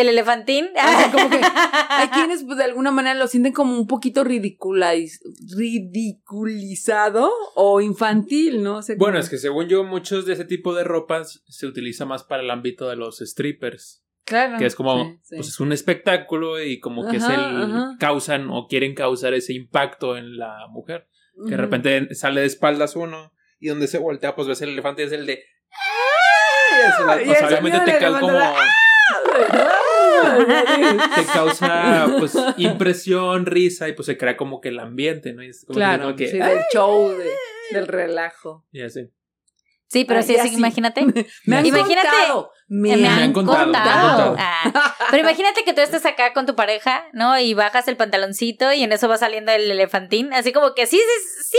El elefantín. Como que hay quienes pues, de alguna manera lo sienten como un poquito ridiculaiz- ridiculizado o infantil, ¿no? O sea, Bueno, como- es que según yo, muchos de ese tipo de ropas se utiliza más para el ámbito de los strippers. claro. Que es como, Sí, sí. pues es un espectáculo y como que es el. ajá. causan o quieren causar ese impacto en la mujer. Que de repente sale de espaldas uno y donde se voltea, pues ves el elefante y es el de. ¡Ah! Y es la- Y o sea, el obviamente te causa como. elefante Te causa pues impresión, risa y pues se crea como que el ambiente, ¿no? Y es como que- Claro, como que, sí, del show, de- del relajo. y así. Sí, pero Ay, sí, sí, imagínate. Me han Imagínate- contado. Me, Me, han han contado, contado. Ah, pero imagínate que tú estás acá con tu pareja, ¿no? Y bajas el pantaloncito y en eso va saliendo el elefantín. Así como que sí, sí, sí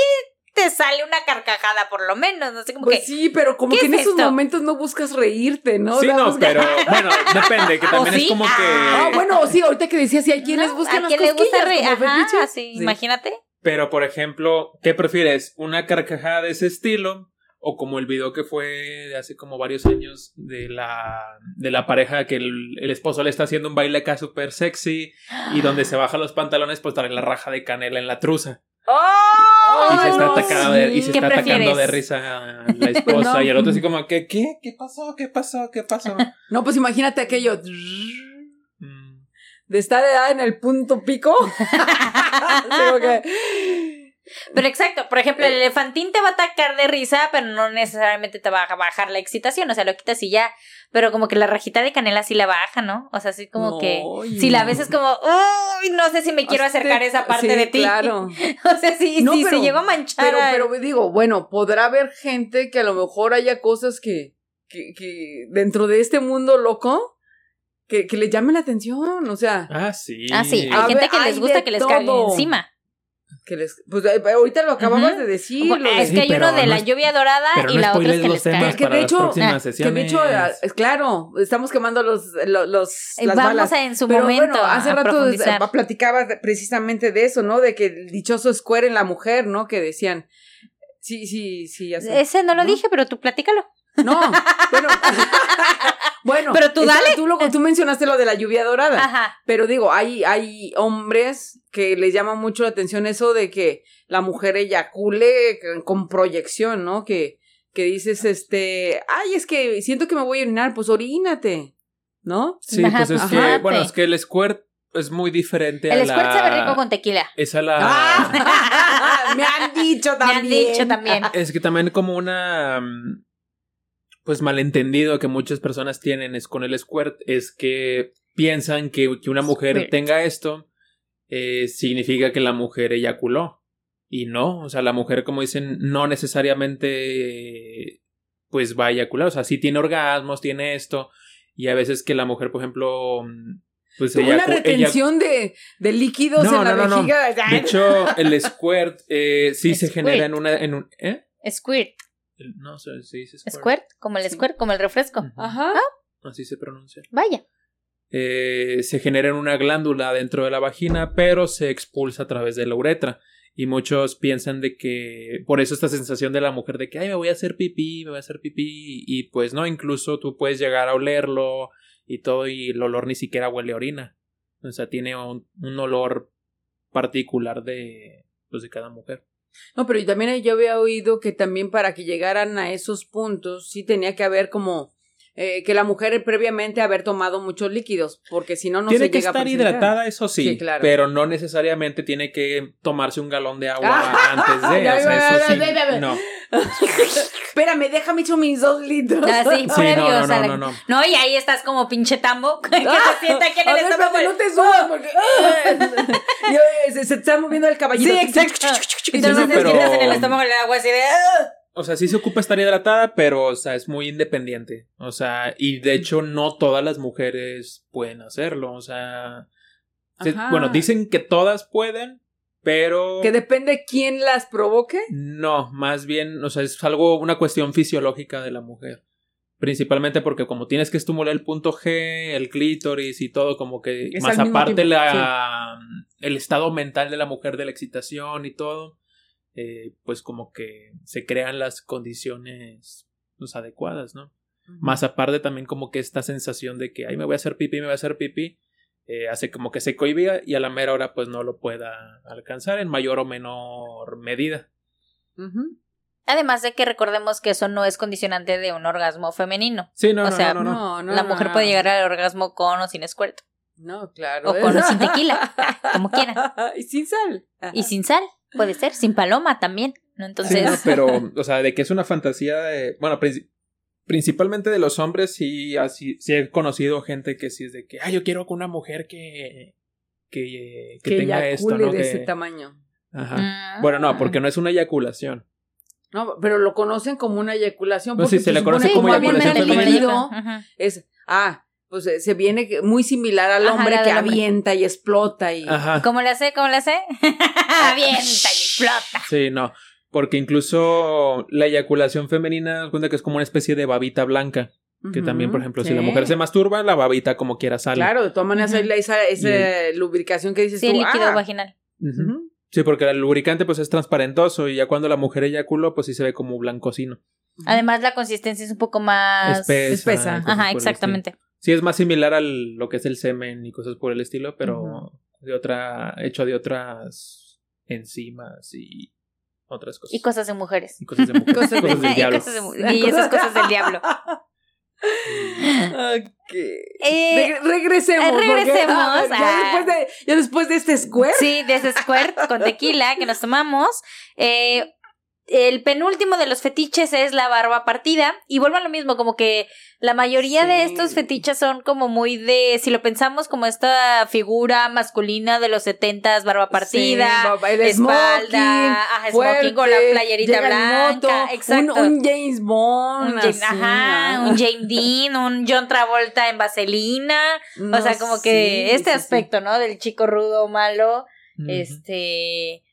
te sale una carcajada por lo menos. No sé, como Pues que... sí, pero como ¿qué que en es esos esto? momentos no buscas reírte, ¿no? sí, no, pero bueno, depende, que también sí? es como que. Ah, bueno, sí, ahorita que decías, sí, hay quienes ¿no? buscan ¿A las quién le gusta cosquillas reír? como Ajá, fetiches. sí, Sí. imagínate. Pero, por ejemplo, ¿qué prefieres? ¿Una carcajada de ese estilo? O como el video que fue de hace como varios años de la, de la pareja que el, el esposo le está haciendo un baile acá súper sexy y donde se baja los pantalones pues trae la raja de canela en la truza. ¡Oh! Y se está, no, atacando de, y se ¿Qué está atacando de risa a la esposa No. y el otro así como que ¿qué? ¿Qué pasó? ¿Qué pasó? ¿Qué pasó? No, pues imagínate aquello Mm, de estar en el punto pico. Que- Pero exacto, por ejemplo, Eh. el elefantín te va a atacar de risa, pero no necesariamente te va a bajar la excitación, o sea, lo quitas y ya. Pero como que la rajita de canela sí la baja, ¿no? O sea, así como No, que oye. si la ves es como, uy, no sé si me quiero acercar a esa parte Sí, de ti. Claro. o sea, si, No, si pero- se llegó a manchar. Pero, pero digo, bueno, podrá haber gente que a lo mejor haya cosas que, que, que dentro de este mundo loco que, que le llame la atención. O sea, Ah, sí. Ah, sí, A hay gente ver, que les gusta que les caguen todo. encima. Que les. Pues eh, ahorita lo acababas Ujú. de decir. Bueno, lo de- es que hay uno de no la lluvia dorada pero y no la otra es que los les temas cae. que para de hecho- Ah, que de hecho, ah, es claro, estamos quemando los, los, los Eh, las Vamos balas. a en su Pero momento bueno, hace a rato eh, platicabas precisamente de eso, ¿no? De que el dichoso square en la mujer, ¿no? Que decían, sí, sí, sí, ya sé. Ese no lo ¿No? dije, pero tú platícalo. No, bueno, bueno, Pero tú dale. Tú, lo- tú mencionaste lo de la lluvia dorada, Ajá. pero digo, hay, hay hombres que les llama mucho la atención eso de que la mujer eyacule con- con proyección, ¿no? Que, que dices, este, ay, es que siento que me voy a orinar, pues orínate, ¿no? Sí, Ajá, pues es pues, que, ajá. bueno, es que el squirt es muy diferente a El la... squirt sabe rico con tequila. Es a la... Ah, me han dicho Me también. han dicho también. Es que también como una... mm, Pues malentendido que muchas personas tienen es con el squirt es que piensan que, que una mujer Squirt. tenga esto eh, significa que la mujer eyaculó. Y no, o sea, la mujer, como dicen, no necesariamente pues va a eyacular. O sea, sí tiene orgasmos, tiene esto. Y a veces que la mujer, por ejemplo, pues Una eyacu- eyac- retención de, de líquidos No, en la no, no, no. vejiga. De hecho, el squirt eh, sí se Squirt. genera en una... En un, ¿Eh? Squirt. El- No si dice squirt. Squirt, como el Sí. squirt, como el refresco. Ajá. Así se pronuncia. Vaya. Eh, se genera en una glándula dentro de la vagina, pero se expulsa a través de la uretra. Y muchos piensan de que por eso esta sensación de la mujer de que ay me voy a hacer pipí, me voy a hacer pipí y pues no, incluso tú puedes llegar a olerlo y todo y el olor ni siquiera huele a orina. O sea, tiene un, un olor particular de pues de cada mujer. No, pero yo también yo había oído que también para que llegaran a esos puntos sí tenía que haber como eh, que la mujer previamente haber tomado muchos líquidos, porque si no, no tiene se que llega a estar presentar. hidratada, eso sí, Sí, claro. pero no necesariamente tiene que tomarse un galón de agua Ah, antes de, ya, o sea, eso sí, no. Espérame, déjame echar mis dos litros. Así, Sí, previos no, no, a no, no, no. No, y ahí estás como pinche tambo que se sienta aquí en A el ver, estómago. espérate, no te subas porque Y, oye, se, se está moviendo el caballito. Sí, exacto. Y tú Sí, no no, te pero- sientas en el estómago el agua así de. O sea, sí se ocupa estar hidratada, pero, o sea, es muy independiente. O sea, y de hecho no todas las mujeres pueden hacerlo. O sea, se- bueno, dicen que todas pueden, pero Que depende quién las provoque. no, más bien, o sea, es algo, una cuestión fisiológica de la mujer. Principalmente porque como tienes que estimular el punto G, el clítoris y todo, como que Es más aparte tiempo, la, el estado mental de la mujer de la excitación y todo, eh, pues como que se crean las condiciones pues, adecuadas, ¿no? Más aparte también como que esta sensación de que, ay, me voy a hacer pipí, me voy a hacer pipí, eh, hace como que se cohibía y a la mera hora pues no lo pueda alcanzar en mayor o menor medida. Además de que recordemos que eso no es condicionante de un orgasmo femenino. Sí, no, O no, sea, no, no, la no, mujer no. puede llegar al orgasmo con o sin escuerto. No, claro. O con o sin tequila, como quieran. Y sin sal. Y sin sal, puede ser, sin paloma también. ¿no? Sí, Entonces, no, pero, o sea, de que es una fantasía de, bueno, princi- principalmente de los hombres, sí, así, sí he conocido gente que sí es de que, ah, yo quiero con una mujer que, que, que, Que tenga esto, ¿no? de Que- ese tamaño. Ajá. Mm. Bueno, no, porque no es una eyaculación. No, pero lo conocen como una eyaculación. No, porque sí, se le conoce como eyaculación femenina. es, ah, pues eh, se viene muy similar al Ajá, hombre que hombre. avienta y explota y... Ajá. ¿Cómo le hace? ¿Cómo le hace? Avienta y explota. Sí, no. Porque incluso la eyaculación femenina, cuenta que es como una especie de babita blanca. Que también, por ejemplo, si la mujer se masturba, la babita como quiera sale. Claro, de todas maneras la- esa, esa lubricación que dices Sí, tú. el líquido ah, vaginal. Sí, porque el lubricante pues es transparentoso y ya cuando la mujer eyaculó, pues sí se ve como blancocino. Además, la consistencia es un poco más. Espesa. Ajá, exactamente. Sí, es más similar a lo que es el semen y cosas por el estilo, pero de otra, hecho de otras enzimas y otras cosas. Y cosas de mujeres. Y cosas de mujeres. Cosas de- cosas del y, diablo. cosas de mu- y esas cosas del diablo. Ok. Eh, Regre- regresemos. regresemos a ver, a- ya, después de, ya después de este square. Sí, de ese squirt con tequila que nos tomamos. Eh, el penúltimo de los fetiches es la barba partida. Y vuelvo a lo mismo, como que la mayoría de estos fetiches son como muy de, si lo pensamos como esta figura masculina de los setentas, barba partida, Sí, el espalda, smoking, fuerte, smoking con la playerita blanca, moto, exacto. Un, un James Bond. Un ajá, un James Dean, un John Travolta en vaselina. No, o sea, como que sí, este aspecto, ¿no? Del chico rudo malo. Este.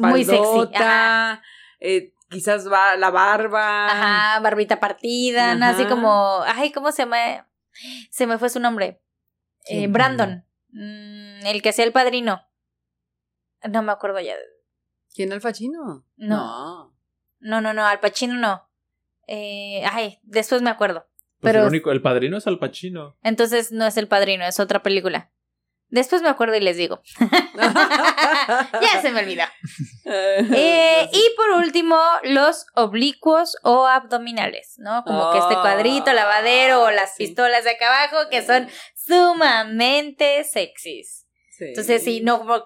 muy sexy, Espaldota, eh, quizás va la barba. Ajá, barbita partida, ¿no? Así Ajá. como. Ay, ¿cómo se llama? Se me fue su nombre. Eh. Brandon. Mm, el que hacía el padrino. No me acuerdo ya. ¿Quién Al Pacino? No. No, no, no, Al Pacino no. Eh, ay, después me acuerdo. Pues pero- el único, el padrino es Al Pacino. Entonces no es el padrino, es otra película. Después me acuerdo y les digo. ya se me olvidó. Eh, y por último, los oblicuos o abdominales, ¿no? Como que este cuadrito, lavadero o las Ah, Sí. pistolas de acá abajo que son sumamente sexys. Sí. Entonces, sí, no como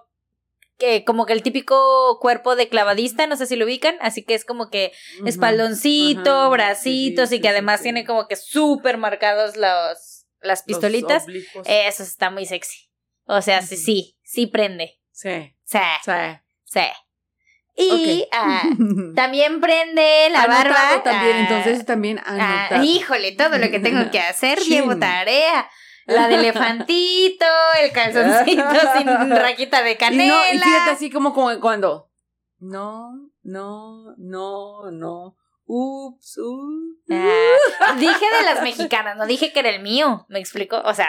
que, como que el típico cuerpo de clavadista, no sé si lo ubican, así que es como que espaldoncito, bracitos sí, y que además tiene como que súper marcados los, las Los pistolitas. oblicuos. Eso está muy sexy. O sea, sí, sí, sí prende. Sí, Sí, sí. sí. Y ah, también prende la Anotado barba. también, ah, entonces también ah, híjole, todo lo que tengo que hacer, llevo tarea. La de elefantito, el calzoncito sin rajita de Y canela. no, y fíjate así como, como cuando. No, no, no, no. Ups, ups. Ah, dije de las mexicanas, no dije que era el mío, ¿me explico? O sea,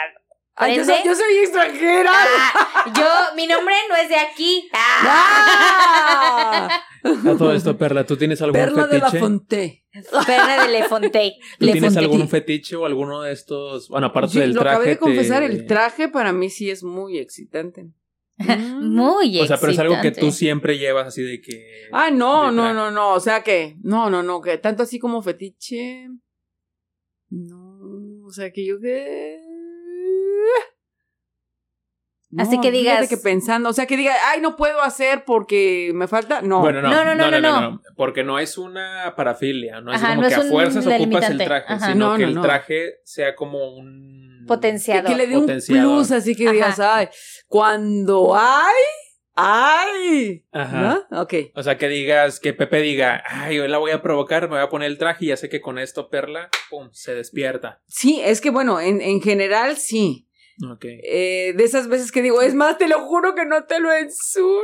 Ay, yo, soy, yo soy extranjera. Ah, yo, mi nombre no es de aquí. Ah. ¡Ah! A todo esto, Perla, ¿tú tienes algún Perla de la fetiche? Fonte. Perla de Le Fontaine. ¿Tú Le tienes algún fetiche o alguno de estos? Bueno, aparte Sí, del lo traje. acabé de te- confesar, el traje para mí sí es muy excitante. Muy O sea, pero es algo que excitante. tú siempre llevas así de que. Ah, no, no, no, no. O sea que, no, no, no, que tanto así como fetiche. No, o sea que yo que. Así que digas- que pensando, o sea, que diga, ay, no puedo hacer porque me falta. No. Bueno, no No, no no, no, no, no, no. porque no es una parafilia, no es Ajá, como no que es a fuerzas ocupas el traje, Ajá. sino No, que el no. traje sea como un Potenciador. que le dé un plus, así que Ajá. digas, ay, cuando hay, ay. Ajá. ¿No? Ok. O sea, que digas, que Pepe diga, ay, hoy la voy a provocar, me voy a poner el traje y ya sé que con esto Perla, pum, se despierta. Sí, es que bueno, en, en general sí. Ok. Eh, de esas veces que digo, es más, te lo juro que no te lo ensucio.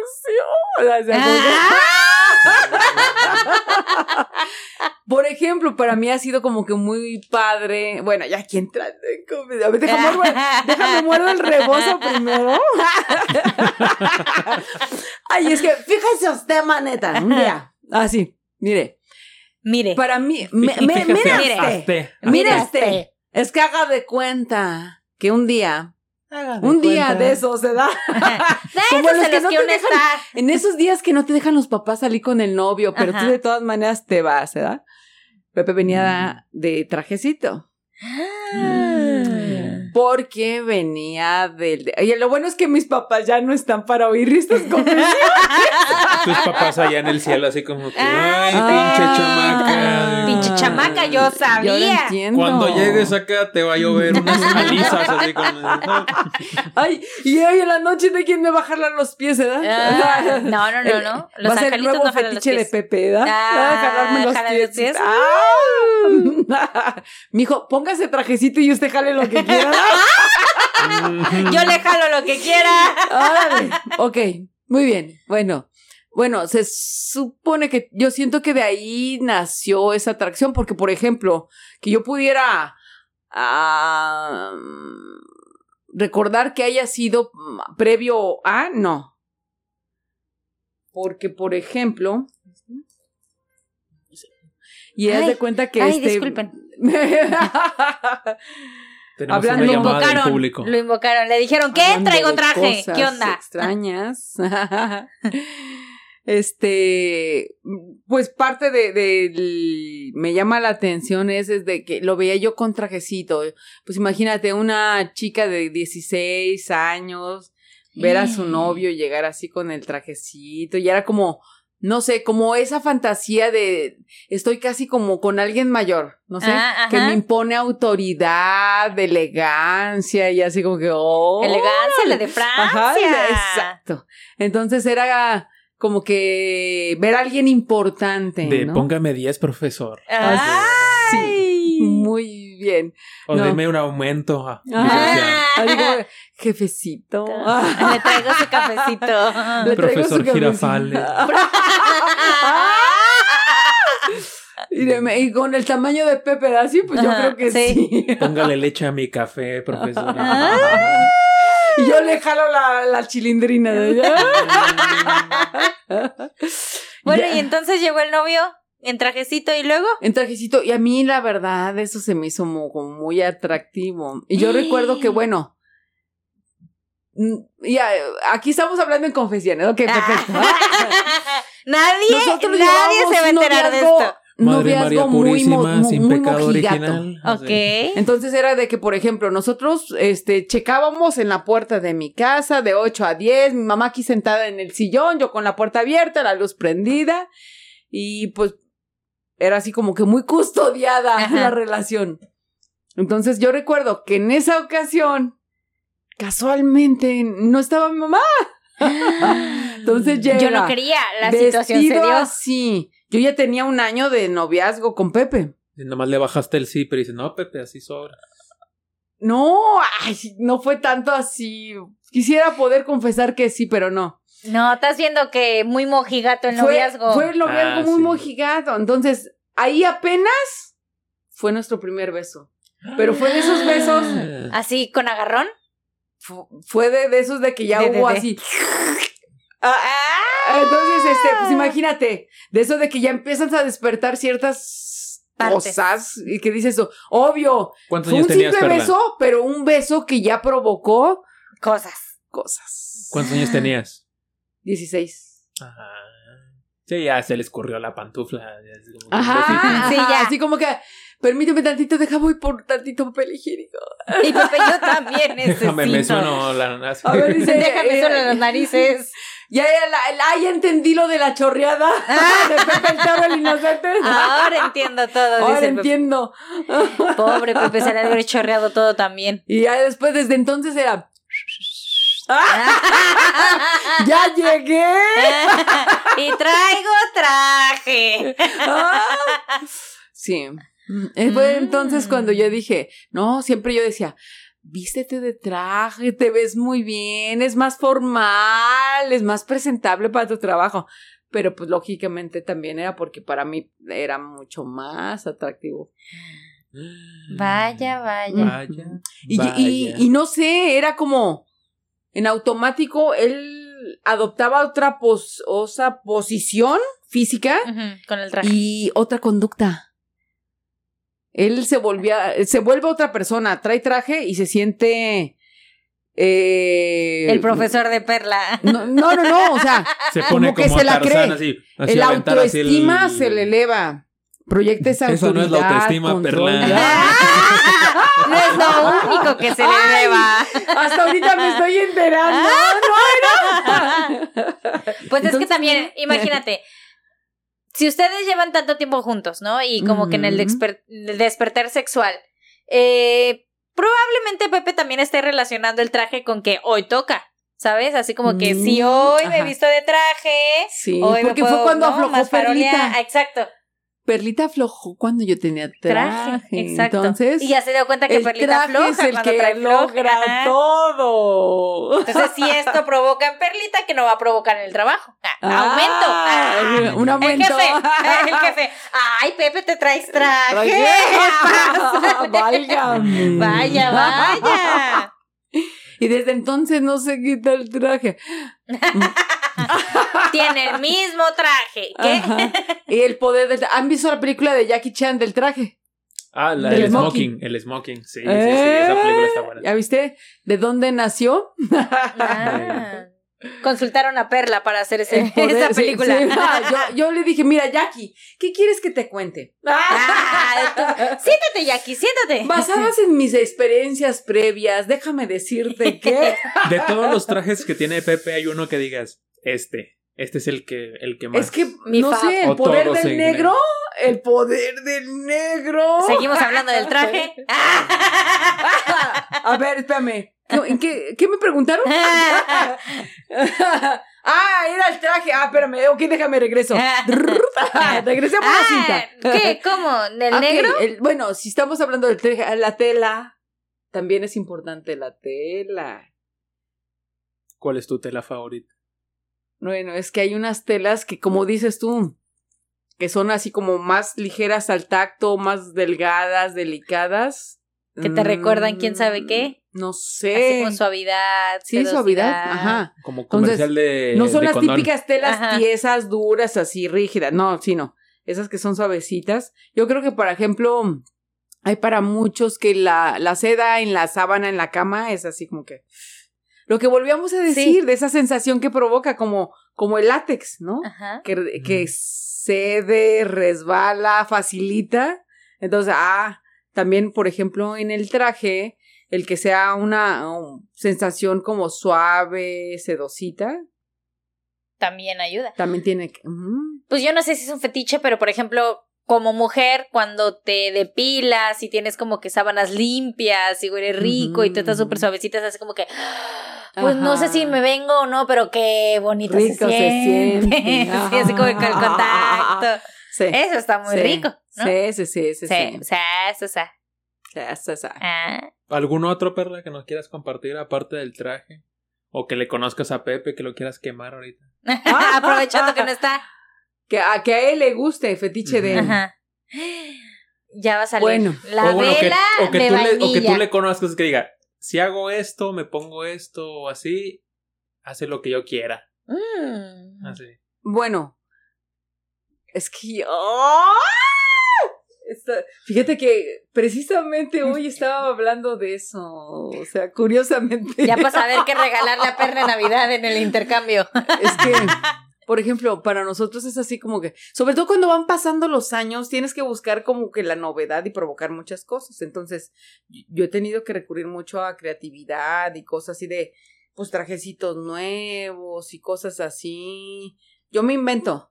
O sea, como que- Por ejemplo, para mí ha sido como que muy padre. Bueno, ya aquí entrando en. A ver, Déjame, déjame muerdo el rebozo primero. Ay, es que fíjese usted, maneta. Un día. Así, mire. Mire. Para mí, me, me- mire. este. Mira hazte. este. Es que haga de cuenta que un día, un día de eso se da. Como Esos los en que los no que te dejan-. En esos días que no te dejan los papás salir con el novio, pero Ajá. tú de todas maneras te vas, ¿verdad? Pepe venía de trajecito. Porque venía del... de- Oye, lo bueno es que mis papás ya no están para oír estas confesiones. Tus papás allá en el cielo, así como que, ay, Ah. pinche chamaca. Pinche chamaca, yo sabía. Yo lo entiendo. Cuando llegues acá te va a llover unas alisas así como... Ay, y hoy en la noche de quién me va a jalar los pies, ¿verdad? Ah, no, no, no, no. Los va a ser el nuevo no fetiche de. Pepe, ¿verdad? Ah, Va a jalarme los jalar pies. los pies. Ah. Mijo, póngase trajecito y usted jale lo que quiera. Yo le jalo lo que quiera. Órale. Ok, muy bien. Bueno, bueno, se supone que yo siento que de ahí nació esa atracción, porque, por ejemplo, que yo pudiera recordar que haya sido mm, previo a, no. Porque, por ejemplo, y haz de cuenta que ay, este. disculpen. Tenemos Hablando- una Lo llamada del invocaron. público. Lo invocaron. Le dijeron, ¿qué? Hablando Traigo de traje. cosas ¿Qué onda? Extrañas. este, pues parte de, del- me llama la atención es desde que lo veía yo con trajecito. Pues imagínate una chica de 16 años ver a su novio llegar así con el trajecito y era como no sé, como esa fantasía de estoy casi como con alguien mayor, no sé, Ah, que me impone autoridad, elegancia y así como que oh, Elegancia, la de Francia. Ajá, exacto. Entonces era como que ver a alguien importante, De ¿no? póngame 10, profesor. Ay. Sí, muy bien. O No. deme un aumento. ah, jefecito. Le traigo su cafecito. Le Profesor. Girafales. Y, de- y con el tamaño de Pepe, así, pues yo Ajá, creo que sí. sí. Póngale leche a mi café, profesor. Ah. Y yo le jalo la, la chilindrina de ella. Bueno, Ya. y entonces llegó el novio en trajecito y luego. En trajecito. Y a mí, la verdad, eso se me hizo mu- como muy atractivo. Y yo recuerdo que, bueno. mm, Ya, aquí estamos hablando en confesiones. Ok, perfecto. nadie, Nosotros nadie se va a enterar de noviazgo- esto. Madre María noviazgo muy, mo- sin muy pecado mojigato. original. Ok. Entonces era de que, por ejemplo, nosotros este, checábamos en la puerta de mi casa de 8 a 10, mi mamá aquí sentada en el sillón, yo con la puerta abierta, la luz prendida, y pues era así como que muy custodiada Ajá. la relación. Entonces yo recuerdo que en esa ocasión, casualmente, no estaba mi mamá. Entonces llega. Yo no quería, la situación se dio. así. Yo ya tenía un año de noviazgo con Pepe. Y nomás le bajaste el zipper y dices, no, Pepe, así sobra. No, ay, no fue tanto así. Quisiera poder confesar que sí, pero no. No, estás viendo que muy mojigato el Fue, noviazgo. fue el noviazgo Ah, muy sí. mojigato. Entonces, ahí apenas fue nuestro primer beso. Pero fue de esos besos, Así con agarrón. fu- fue de, de esos de que ya De- hubo de. así. Ah, entonces, este, pues imagínate, de eso de que ya empiezas a despertar ciertas Partes. cosas y que dices eso, obvio, ¿Cuántos fue años un tenías, simple Perla? beso, pero un beso que ya provocó Cosas. cosas. ¿Cuántos años tenías? 16. Ajá. Sí, ya se le escurrió la pantufla. ya como que Ajá. Sí, ya. Así como que, permíteme tantito, deja voy por tantito papel higiénico. Y Pepe, yo también necesito. Déjame, me sueno la... así. A ver, dice, Déjame eh, solo las narices. Ya, ya, la- la- ya entendí lo de la chorreada de Pepe el Toro el Inocente. Ahora entiendo todo, Ahora dice Pepe. entiendo. Pobre Pepe, se le ha de haber chorreado todo también. Y ya después, desde entonces era... ¡Ya llegué! y traigo traje. Ah. Sí. Eh, Fue Mm. entonces cuando yo dije, no, siempre yo decía, vístete de traje, te ves muy bien, es más formal, es más presentable para tu trabajo. Pero pues lógicamente también era porque para mí era mucho más atractivo. Vaya, vaya. Vaya. Y, vaya. y, y no sé, era como en automático, él adoptaba otra, pos, posición física Ujú, Con el traje. y otra conducta. Él se volvía, se vuelve otra persona, trae traje y se siente eh, El profesor de Perla. No, no, no, no, o sea, Se pone como que como se la cree. así. así el aventar así el- autoestima se le eleva. Proyecta esa Eso no es la autoridad, autoestima. Perla. No es lo único que se le deba. Hasta ahorita me estoy enterando. Pues es que Entonces, también, imagínate, si ustedes llevan tanto tiempo juntos, ¿no? Y como que en el, desper- el despertar sexual, eh, probablemente Pepe también esté relacionando el traje con que hoy toca, ¿sabes? Así como que si Mm, hoy me he ajá. visto de traje, Sí, hoy me porque fue puedo, cuando ¿no? aflojó. Perlita. Exacto, Perlita aflojó cuando yo tenía traje. traje, exacto. Entonces, y ya se dio cuenta que el Perlita afloja es el cuando que trae floja. logra Ajá. todo. Entonces, si esto provoca en Perlita, que no va a provocar en el trabajo. Ah, aumento. Ah, Ah, un El aumento. jefe, el jefe. Ay, Pepe, te traes traje. Válgame. Vaya, vaya. Y desde entonces no se quita el traje. Tiene el mismo traje. ¿Qué? Y el poder del... ¿Han visto la película de Jackie Chan del traje? Ah, la, Del el smoking. smoking. El smoking. Sí, sí, sí. Esa película está buena. ¿Ya viste? ¿De dónde nació? Ah. Consultaron a Perla para hacer ese, El poder- esa película. sí. Ah, yo, yo le dije, mira, Jackie, ¿qué quieres que te cuente? Ah, siéntate, Jackie, siéntate. Basadas en mis experiencias previas, déjame decirte que... De todos los trajes que tiene Pepe, hay uno que digas, este. Este es el que, el que más. Es que, Mi no sé, el poder del negro, el poder del negro. Seguimos hablando del traje. A ver, espérame. ¿Qué, qué, qué me preguntaron? ah, era el traje. Ah, espérame. Ok, déjame regreso. Regresemos a la Ah, cinta. ¿Qué? ¿Cómo? ¿Del negro? el- bueno, si estamos hablando del traje, la tela. También es importante la tela. ¿Cuál es tu tela favorita? Bueno, es que hay unas telas que, como dices tú, que son así como más ligeras al tacto, más delgadas, delicadas. Que te recuerdan quién sabe qué. Mm, No Así sé. con suavidad. Sí, sedosidad. suavidad. Ajá. Como Entonces, comercial de. No son de las condón. típicas telas Ajá. tiesas, duras, así rígidas. No, sí, no. Esas que son suavecitas. Yo creo que, por ejemplo, hay para muchos que la, la seda en la sábana en la cama es así como que. Lo que volvíamos a decir, de esa sensación que provoca, como, como el látex, ¿no? Ajá. Que, que cede, resbala, facilita. Entonces, ah, también, por ejemplo, en el traje, el que sea una um, sensación como suave, sedosita, También ayuda. también tiene que. Pues yo no sé si es un fetiche, pero por ejemplo, como mujer, cuando te depilas y tienes como que sábanas limpias y huele rico y tú estás súper suavecita, es así como que. Pues no sé si me vengo o no, pero qué bonito Rico se se siente. siente. sí, así como que el contacto. Sí. Eso está muy sí, rico, ¿no? Sí, sí, sí, sí. Sí, sí. o sea, eso, o sea. Sí, sí, sí. Ah. ¿Algún otro perla que nos quieras compartir aparte del traje? O que le conozcas a Pepe, que lo quieras quemar ahorita. Aprovechando que no está. Que a, que a él le guste fetiche de. Ajá. Ya va a salir. Bueno. La o, bueno, que, vela o que de tú le, o que tú le conozcas que diga, si hago esto, me pongo esto o así, hace lo que yo quiera. Mm. Así. Bueno, es que yo... ¡Ah! Está- Fíjate que precisamente hoy estaba hablando de eso, o sea, curiosamente. Ya para saber qué regalarle a Perla en Navidad en el intercambio. Es que Por ejemplo, para nosotros es así como que, sobre todo cuando van pasando los años, tienes que buscar como que la novedad y provocar muchas cosas. Entonces, yo he tenido que recurrir mucho a creatividad y cosas así de, pues, trajecitos nuevos y cosas así. Yo me invento.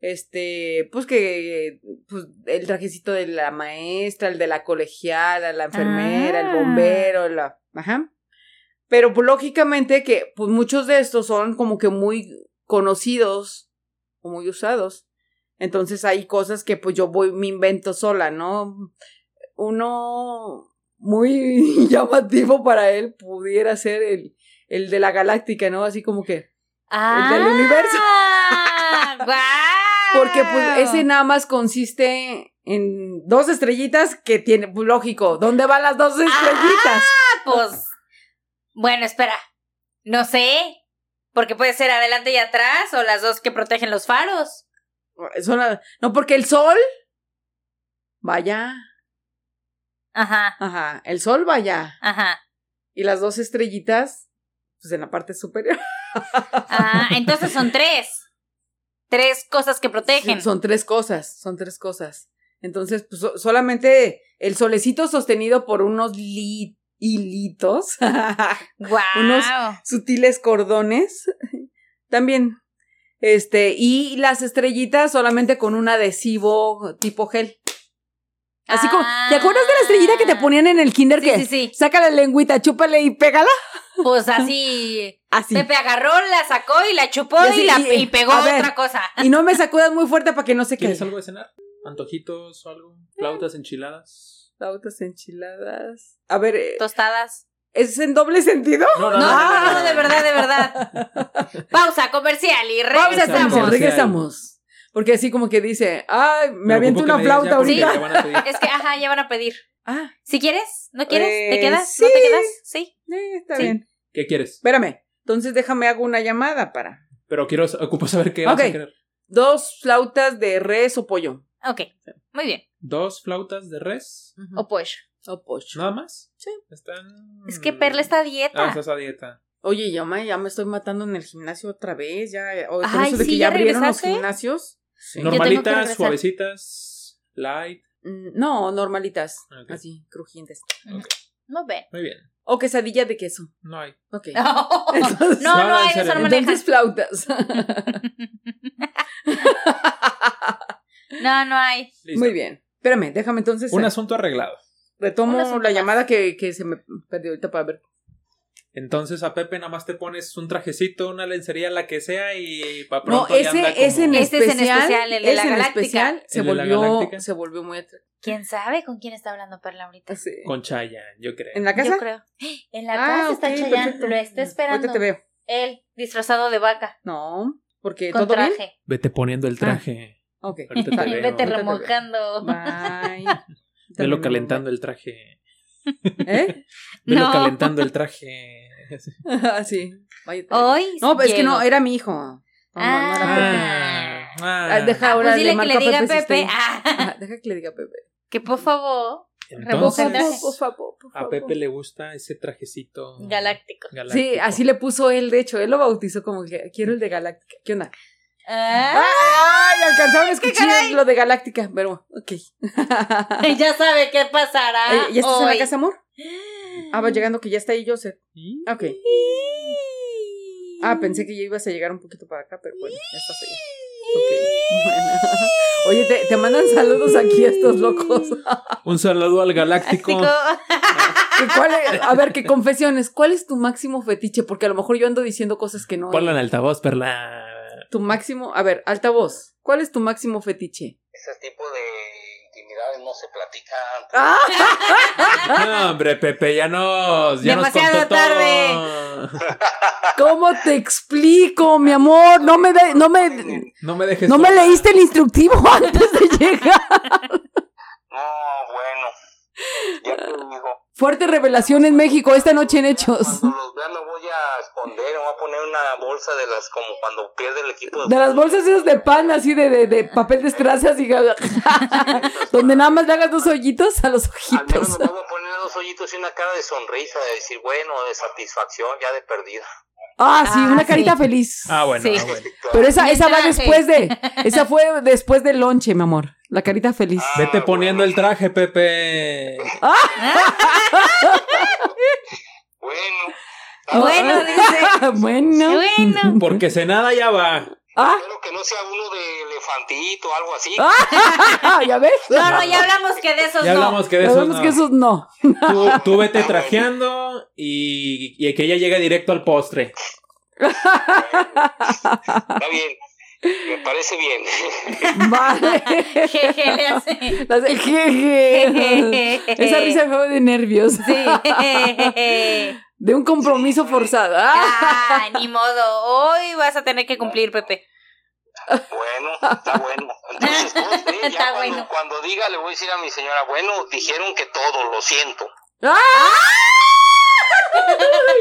Este, pues que, pues, el trajecito de la maestra, el de la colegiala, la enfermera, el Ah. bombero, la, ajá. Pero pues lógicamente que pues muchos de estos son como que muy conocidos o muy usados. Entonces hay cosas que pues yo voy, me invento sola, ¿no? Uno muy llamativo para él pudiera ser el, el de la galáctica, ¿no? Así como que, Ah, del universo. ¡Guau! porque pues ese nada más consiste en dos estrellitas que tiene, pues lógico, ¿dónde van las dos estrellitas? Ah, pues. Bueno, espera. No sé. Porque puede ser adelante y atrás o las dos que protegen los faros. Son la- no, porque el sol, vaya, Ajá, ajá, el sol vaya. ajá. Y las dos estrellitas, pues en la parte superior. Ah, entonces son tres. Tres cosas que protegen. Sí, son tres cosas, son tres cosas. Entonces, pues so- solamente el solecito sostenido por unos li- hilitos, ¡Guau! unos- sutiles cordones, también. Este, y las estrellitas solamente con un adhesivo tipo gel. Así como, ¿te acuerdas de la estrellita que te ponían en el kinder Sí, que sí, sí. saca la lengüita, chúpale y pégala? Pues así. Así. Pepe agarró, la sacó y la chupó Y la, y- y pegó ver. otra cosa. Y no me sacudas muy fuerte para que no se ¿Quieres caiga. algo de cenar? ¿Antojitos o algo? ¿Flautas enchiladas? Flautas enchiladas. A ver, eh, Tostadas. ¿es en doble sentido? No, No, no, no, no, de verdad, de verdad. Pausa comercial y Regresamos. regresamos. Comercial. regresamos. Porque así como que dice, ay, me Me aviento una me flauta ahorita. Es que, ajá, ya van a pedir. Ah, Si quieres, ¿no quieres? Eh, ¿Te quedas? sí. ¿No te quedas? Sí. eh, está Sí. bien. ¿Qué quieres? Espérame. Entonces déjame hago una llamada para Pero quiero, ocupo saber qué vas Ok. a querer. dos flautas de res o pollo. Ok. Muy bien. Dos flautas de res. O pollo. O pollo. ¿Nada más? Sí. Están... Es que Perla está a dieta. Ah, estás a dieta. Oye, ya me, ya me estoy matando en el gimnasio otra vez. Ya, o- con Ay, eso de sí, que ¿ya ya abrieron los regresaste? gimnasios. Sí. Normalitas, suavecitas, light. Mm, No, normalitas. Ok. Así, crujientes. No ven. Muy bien. O quesadilla de queso. No hay. Ok. No, Entonces- no, No, no, hay, eso serio. no maneja. Entonces flautas. No, no hay. Listo. Muy bien. Espérame, déjame entonces. Un eh, asunto arreglado. retomo un asunto la llamada que, que se me perdió ahorita para ver. Entonces a Pepe nada más te pones un trajecito, una lencería, la que sea y para No, pronto ya anda ese, ese en como- Este es en especial. especial, el de la ese Galáctica. especial se ¿El de la volvió, Galáctica? se volvió muy atractivo. ¿Quién sabe con quién está hablando Perla ahorita? Sí. con Chayanne, yo creo. ¿En la casa? Yo creo. En la Ah, casa ok, está Chayanne, lo está esperando. Ahorita te veo. Él, disfrazado de vaca, No, porque con todo bien. traje. Vete poniendo el traje. Ok. Ahorita te Vale, veo. Vete ahorita te veo. remojando. Bye. Velo calentando el traje. ¿Eh? Velo No. calentando el traje. Ah, sí. Vaya, te- Hoy. No, pero es que no, era mi hijo. No, no, no era Pepe. Ah, ah. Ah, deja Ah, ahora pues dile que le a diga Pepe si Pepe. Ah, Ajá, deja que le diga a Pepe. que por favor. Por Entonces, traje. favor, por favor, por a. Pepe le gusta ese trajecito Galáctico. galáctico. Sí, así le puso él, de hecho, él lo bautizó como que quiero el de Galáctica. ¿Qué onda? Ah, ¡Ay! Alcanzaron a ¿Qué escuchar lo de Galáctica, pero ok. ya sabe qué pasará. ¿Ya estás en hoy. la casa, amor? Ah, va llegando que ya está ahí Joseph. Ok. Ah, pensé que ya ibas a llegar un poquito para acá, pero bueno, ya estás allá. Ok. Bueno. Oye, te, te mandan saludos aquí a estos locos. Un saludo al galáctico. Galáctico. ¿Y cuál es- a ver, qué confesiones. ¿Cuál es tu máximo fetiche? Porque a lo mejor yo ando diciendo cosas que no. Ponla en altavoz, Perla. Tu máximo. A ver, altavoz. ¿Cuál es tu máximo fetiche? Ese tipo de intimidades no se platican. ¡Ah! No, hombre, Pepe, ya nos, ya nos Demasiado contó tarde. todo. ¿Cómo te explico, mi amor? No me, de- no me, No me dejes. no me leíste el instructivo antes de llegar. No, bueno. Ya te digo. Fuerte revelación en México esta noche en Hechos. Cuando los vea me voy a esconder, me voy a poner una bolsa de las como cuando pierde el equipo De las bolsas esas de pan, así de, de, de papel de estrazas y donde nada más le hagas dos hoyitos a los Al menos ojitos. me voy a poner dos hoyitos y una cara de sonrisa, de decir, bueno, de satisfacción ya de perdida. Ah, sí, Ah, una carita sí. feliz. Ah, bueno, Sí. ah, bueno. Pero esa, esa va después de. Esa fue después del lonche, mi amor. La carita feliz. Ah, Vete bueno. poniendo el traje, Pepe. Bueno, Bueno, dice. bueno. Bueno. Porque Senada ya va. Ah, espero que no sea uno de elefantito o algo así. ¿ya ves? No, no, ya hablamos que de esos Ya no. hablamos que de Ya eso vemos no. que esos no. Tú, tú vete trajeando y, y que ella llegue directo al postre. Está bien. Me parece bien. Vale. Jeje, le hace. Jeje. Esa risa fue de nervios. Sí. De un compromiso forzado. Ah. Ah, ni modo. Hoy vas a tener que cumplir, Pepe. Bueno, está bueno. Entonces, ya Está cuando, bueno. cuando diga, le voy a decir a mi señora, bueno, dijeron que todo, lo siento. ¡Ah!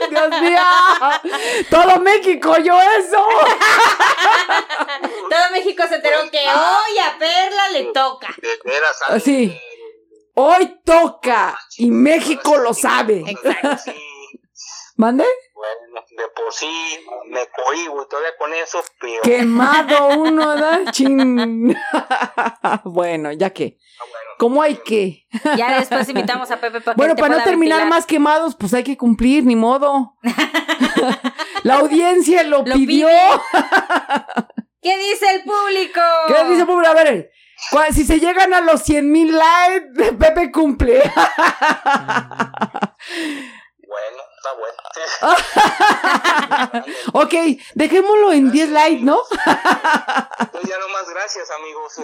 Dios mío. Todo México oyó eso. Todo México se enteró que hoy a Perla le toca. De veras, Ah, sí. Hoy toca y México lo sabe. Exacto. Sí. ¿Mande? Bueno, de por sí me cohibo y todavía con eso peor. Quemado uno, ¿da? Chin. bueno, ya que. Ah. ¿Cómo hay que? Ya después invitamos a Pepe para que Bueno, para no terminar ventilar. más quemados, pues hay que cumplir, ni modo. La audiencia lo, Lo pidió. ¿Qué dice el público? ¿Qué dice Pablo? A ver, si se llegan a los 100 mil likes, Pepe cumple. Bueno, está bueno. ok, dejémoslo en 10 likes, ¿no? Pues ya nomás gracias, amigos.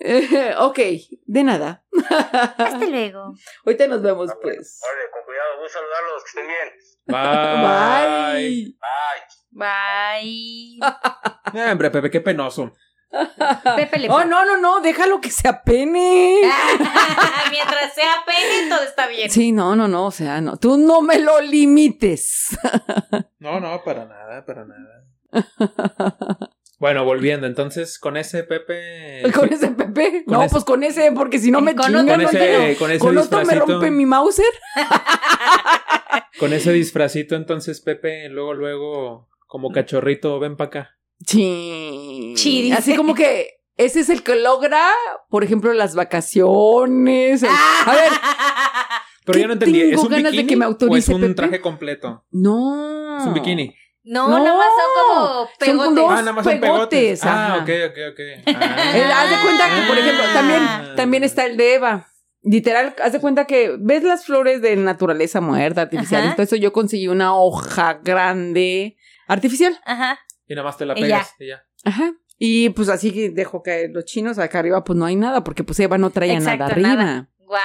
Eh, ok, de nada. Hasta luego. Ahorita nos vemos, pues. Vale, con cuidado, voy a saludarlos, que estén bien. Bye. Bye. Bye. Eh, hombre, Pepe, qué penoso. Pepe le Oh, no, no, no, déjalo que se apene. Mientras sea pene, todo está bien. Sí, no, no, no, o sea, no, tú no me lo limites. No, no, para nada, para nada. Bueno, volviendo, entonces con ese Pepe. ¿Con ese Pepe? Con no, ese- pues con ese, porque si no me Con chingan. otro con ese, con ese Con otro me rompe mi Mauser. Con ese disfracito, entonces Pepe, luego, luego, como cachorrito, ven para acá. Sí. Sí, dice. Así como que ese es el que logra, por ejemplo, las vacaciones. el- A ver, Pero ¿Qué yo no entendí, ¿es un ganas de bikini que me o es un Pepe? traje completo? no. Es un bikini. No, No. nada más son como Son pegotes. dos Ah, nada más son pegotes, pegotes. Ah, ok, ok, ok. Ah. Haz de cuenta que, por ejemplo, Ah. también, también está el de Eva. Literal, haz de cuenta que ves las flores de naturaleza muerta, artificial. Ajá. Entonces yo conseguí una hoja grande artificial. Ajá. Y nada más te la Y pegas y ya. Ajá. Y pues así que dejo caer los chinos acá arriba, pues no hay nada, porque pues Eva no traía Exacto, nada arriba. nada. Guau.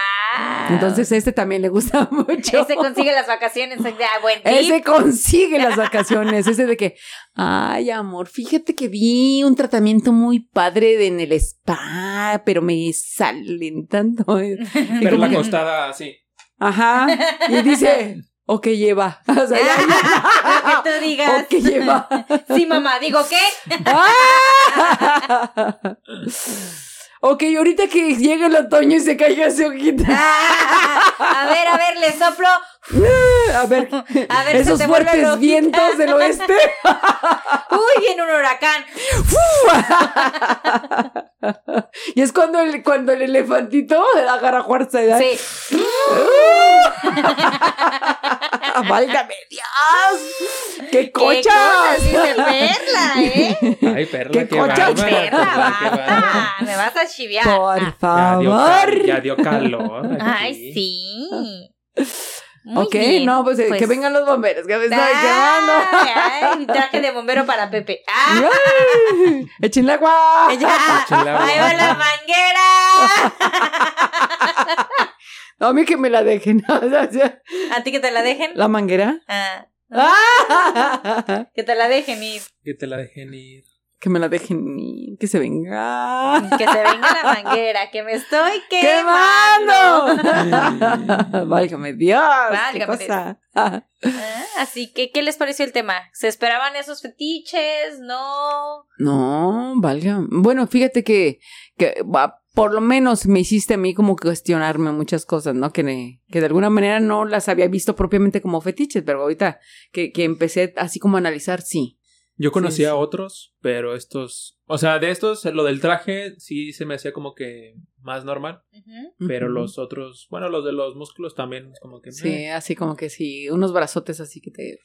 Entonces este también le gusta mucho. Ese consigue las vacaciones. Ah, buen tip. Ese consigue las vacaciones, ese de que, ay amor, fíjate que vi un tratamiento muy padre de- en el spa, pero me salen tanto. Pero como la que- acostada así. Ajá. Y dice, ok, lleva. O sea, ya- Lo que tú digas. ok, lleva. Sí, mamá. ¿Digo qué? ¡Ah! ok, ahorita que llegue el otoño y se caiga esa hojita. a ver, a ver, le soplo. A ver, A ver, se esos fuertes vientos del oeste. Uy, viene un huracán. y es cuando el, cuando el elefantito agarra fuerza. ¿verdad? Sí. ¡Válgame Dios! ¡Qué Qué cosas cochas! Perla, ¿eh? Ay, perla, Qué qué, Perla, qué. Me vas a chiviar. Por Ya dio, favor. cal- ya dio calor. aquí. Ay, sí. Muy ok, bien. no, pues, eh, que vengan los bomberos, que me estoy quemando. Ay, ay, traje de bombero para Pepe. Ah, Ay, ¡Echen agua! ya. Agua. Ahí va la manguera. No, a mí que me la dejen. O sea, ya. ¿A ti que te la dejen? ¿La manguera? Ah, ¡Ah! que te la dejen ir. Que te la dejen ir. Que me la dejen ir, que se venga. Que se venga la manguera, que me estoy quemando. ¡Quemando! Válgame Dios. Válgame qué cosa. Ah, Ah, así que, ¿qué les pareció el tema? ¿Se esperaban esos fetiches? ¿No? No, valga. Bueno, fíjate que, que va- por lo menos me hiciste a mí como cuestionarme muchas cosas, ¿no? Que, que de alguna manera no las había visto propiamente como fetiches, pero ahorita que, que empecé así como a analizar, sí. Yo conocía sí. a otros, pero estos, o sea, de estos, lo del traje sí se me hacía como que más normal, pero los otros, bueno, los de los músculos también, como que... Sí, eh, así como que sí, unos brazotes así que te...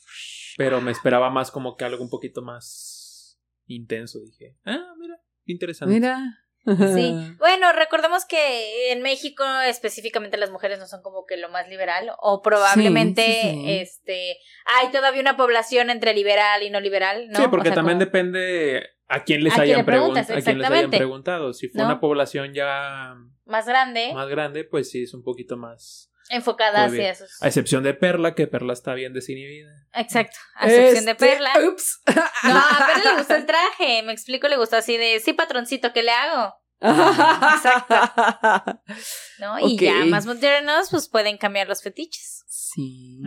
pero me esperaba más como que algo un poquito más intenso, dije. Ah, mira, interesante. Mira. Sí. Bueno, recordemos que en México específicamente las mujeres no son como que lo más liberal o probablemente Sí, sí, sí. este hay todavía una población entre liberal y no liberal, ¿no? Sí, porque O sea, también como- depende a quién les A hayan preguntado, a quién les hayan preguntado. Si fue ¿No? una población ya más grande, más grande, pues sí es un poquito más. Enfocada hacia esos. A excepción de Perla, que Perla está bien desinhibida. Exacto, a excepción de Este, Perla. Ups. No, a Perla le gustó el traje, me explico, le gustó así de, sí, patroncito, ¿qué le hago? Exacto. ¿No? Y ya más modernos, pues pueden cambiar los fetiches. Sí.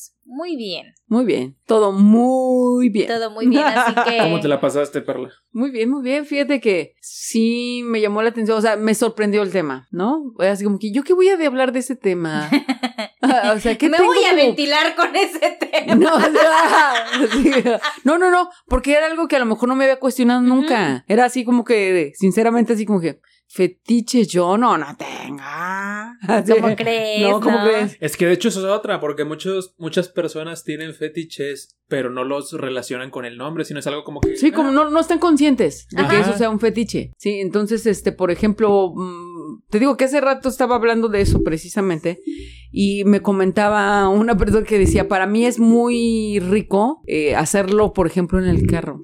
Pues muy bien, Muy bien. Todo muy bien. todo muy bien, así que... ¿Cómo te la pasaste, Perla? Muy bien, muy bien. Fíjate que sí me llamó la atención, o sea, me sorprendió el tema, ¿no? Así como que, ¿yo qué voy a de hablar de ese tema? o sea, ¿qué Me tengo voy a como- ventilar con ese tema. No, o sea, no, no, no, porque era algo que a lo mejor no me había cuestionado nunca. Era así como que, sinceramente, así como que, fetiche yo no, no tengo. Así. ¿Cómo crees? No, ¿cómo crees? Es que de hecho eso es otra, porque muchos, muchas personas tienen fetiches, pero no los relacionan con el nombre, sino es algo como que. Sí, como no, no están conscientes de que eso sea un fetiche. Sí, entonces, este, por ejemplo, mm, te digo que hace rato estaba hablando de eso precisamente y me comentaba una persona que decía, para mí es muy rico eh, hacerlo, por ejemplo, en el carro.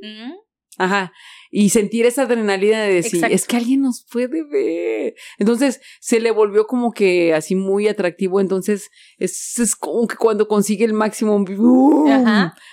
¿Mm? Ajá. Y sentir esa adrenalina de decir, Exacto. es que alguien nos puede ver. Entonces se le volvió como que así muy atractivo. Entonces es, es como que cuando consigue el máximo.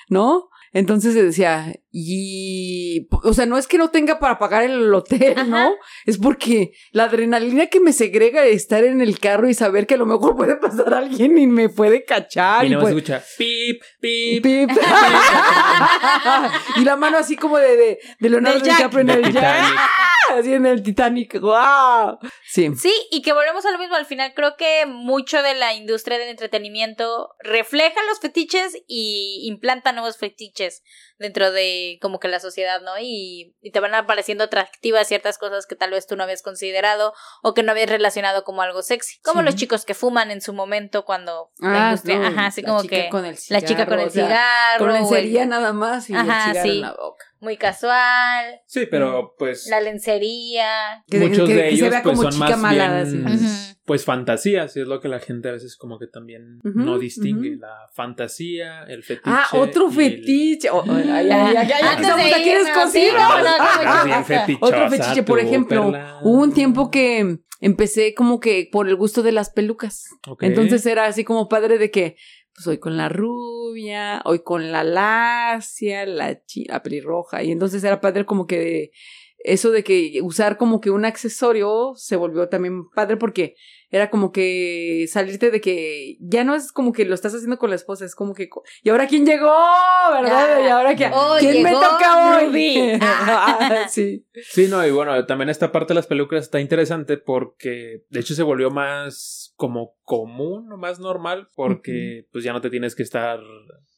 ¿no? Entonces se decía, y, o sea, no es que no tenga para pagar el hotel, Ajá. ¿no? Es porque la adrenalina que me segrega de estar en el carro y saber que a lo mejor puede pasar alguien y me puede cachar. Y más puede- escucha pip, pip. Pip. y la mano así como de, de, de Leonardo. DiCaprio en de el Jack. Titanic. Así en el Titanic. ¡Wow! Sí. Sí, y que volvemos a lo mismo. Al final creo que mucho de la industria del entretenimiento refleja los fetiches y implanta nuevos fetiches dentro de como que la sociedad, ¿no? Y, y te van apareciendo atractivas ciertas cosas que tal vez tú no habías considerado o que no habías relacionado como algo sexy. Como Sí. los chicos que fuman en su momento cuando la Ah, industria, no, ajá, así la como chica que con el la chica con cigarro, el o sea, cigarro, Con o el- nada más y Ajá, el cigarro sí. en la boca. Muy casual, Sí, pero pues la lencería. Que- muchos que- de que se ellos vea pues como son chica más malada, bien así. Ujú. pues fantasías, y es lo que la gente a veces como que también Ujú, no distingue, ujú. la fantasía, el fetiche. Ah, otro y el- fetiche. Oh, ay, ay, ay, Antes que estamos de aquí sí, Ah, fetichosa Otro fetiche, por ejemplo, Perla. hubo un tiempo que empecé como que por el gusto de las pelucas. Ok. Entonces era así como padre de que, pues hoy con la rubia, hoy con la lacia, la, la pelirroja. Y entonces era padre como que de- eso de que usar como que un accesorio se volvió también padre porque era como que salirte de que ya no es como que lo estás haciendo con la esposa, es como que, ¿y ahora quién llegó? ¿Verdad? Ah, y ahora que, oh, ¿quién me toca hoy? Ah, sí. Sí, no, y bueno, también esta parte de las películas está interesante porque de hecho se volvió más como común, más normal, porque pues ya no te tienes que estar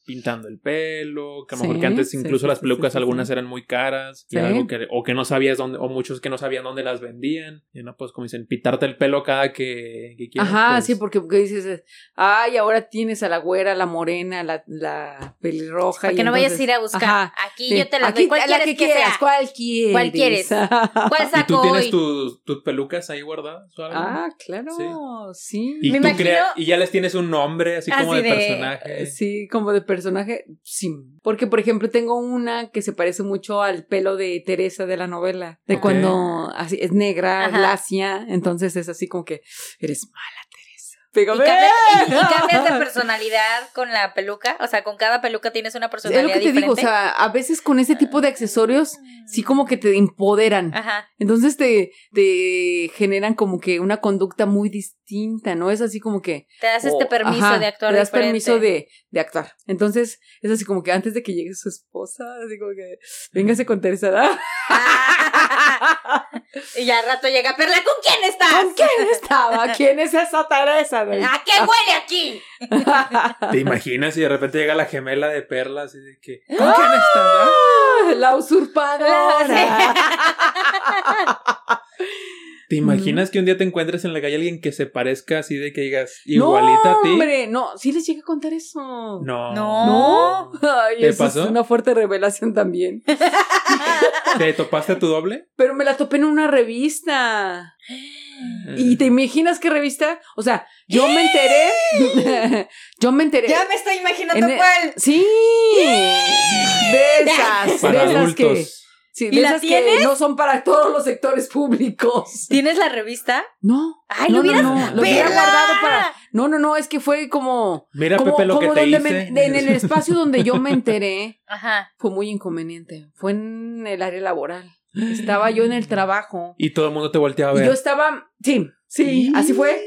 pintando el pelo, que a lo mejor que antes incluso sí, las pelucas sí, sí, algunas sí. eran muy caras, y algo que, o que no sabías dónde, o muchos que no sabían dónde las vendían, y no, pues como dicen, pintarte el pelo cada que, que quieras. Ajá, pues, sí, porque, porque dices, ay, ahora tienes a la güera, la morena, la, la pelirroja. Para y que no vayas a ir a buscar. Ajá, Aquí sí. yo te la Aquí, doy. ¿Cuál la quieres que que, quieras, sea? ¿Cuál quieres? ¿Cuál quieres? ¿Cuál ¿Y tú tienes tus, tus pelucas ahí guardadas o algo? ah, claro, sí. y, Me tú imagino- crea- y ya les tienes un nombre así como de, de- personaje. Sí, como de personaje, sí. Porque, por ejemplo, tengo una que se parece mucho al pelo de Teresa de la novela. De cuando así, es negra, lacia. Entonces es así como que eres mala, Teresa. Y cambias, y- y cambias de personalidad con la peluca. O sea, con cada peluca tienes una Es lo personalidad que te diferente. digo, o sea, a veces con ese tipo de accesorios, sí como que te empoderan. Ajá. Entonces te, te generan como que una conducta muy distinta, ¿no? Es así como que... Te das este permiso ajá, de actuar Te das diferente. permiso de, de actuar. Entonces es así como que antes de que llegue su esposa, así como que... Véngase con Teresa. Y ya al rato llega Perla, ¿con quién estás? ¿Con quién estaba? ¿Quién es esa Teresa? ¿A qué huele aquí? ¿Te imaginas si de repente llega la gemela de perlas y de que. ¿Con quién estás? ah? Ah, La usurpadora. ¿Te imaginas que un día te encuentres en la calle alguien que se parezca así de que digas igualita no, a ti? hombre, no, sí les llegué a contar eso. No. No. Ay, ¿Te eso pasó? es una fuerte revelación también. ¿Te topaste a tu doble? Pero me la topé en una revista. ¿Y te imaginas qué revista? O sea, yo me enteré. yo me enteré. Ya me estoy imaginando En cuál. Sí. De esas. Para de esas que. Sí, ¿Y de la esas que tienes? no son para todos los sectores públicos. ¿Tienes la revista? No. Ay, no, lo hubieras- no, no, lo hubiera guardado para. No, no, no, es que fue como. Mira, como, Pepe, lo que te donde hice. me- en el espacio donde yo me enteré Ajá. fue muy inconveniente. Fue en el área laboral. Estaba yo en el trabajo. Y todo el mundo te volteaba a Y ver. yo estaba. Sí, sí, así fue.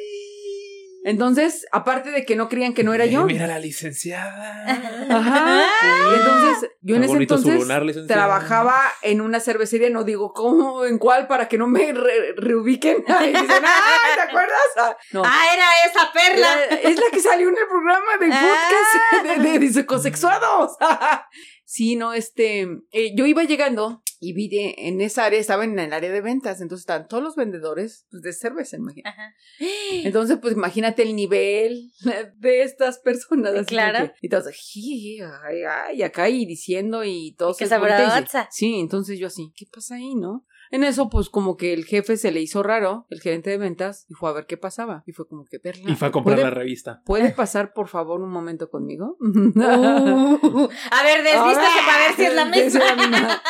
Entonces, aparte de que no creían que no era Eh, yo. Mira la licenciada. Ajá. Y entonces, yo en ese entonces lunar, trabajaba en una cervecería, no digo cómo, en cuál, para que no me re- reubiquen. Y dicen, ¡ay, ¿te acuerdas? Ah, no. Ah, era esa Perla. Era- es la que salió en el programa del Ah. podcast de, de, de Psicosexuados. sí, no, este, eh, yo iba llegando y vi de- en esa área, estaba en el área de ventas, entonces estaban todos los vendedores pues, de cerveza, imagínate. Ajá. Entonces, pues imagínate el nivel de estas personas. así Claro. que- y todos, "Ji, ay, ay", acá y diciendo y todos. qué se. Sí, entonces yo así, ¿qué pasa ahí, no? En eso, pues como que el jefe se le hizo raro, el gerente de ventas, y fue a ver qué pasaba. Y fue como que, verla. Y fue a comprar ¿puede, la revista. ¿Puede pasar, por favor, un momento conmigo? Uh, a ver, desvístase para ver si es la misma.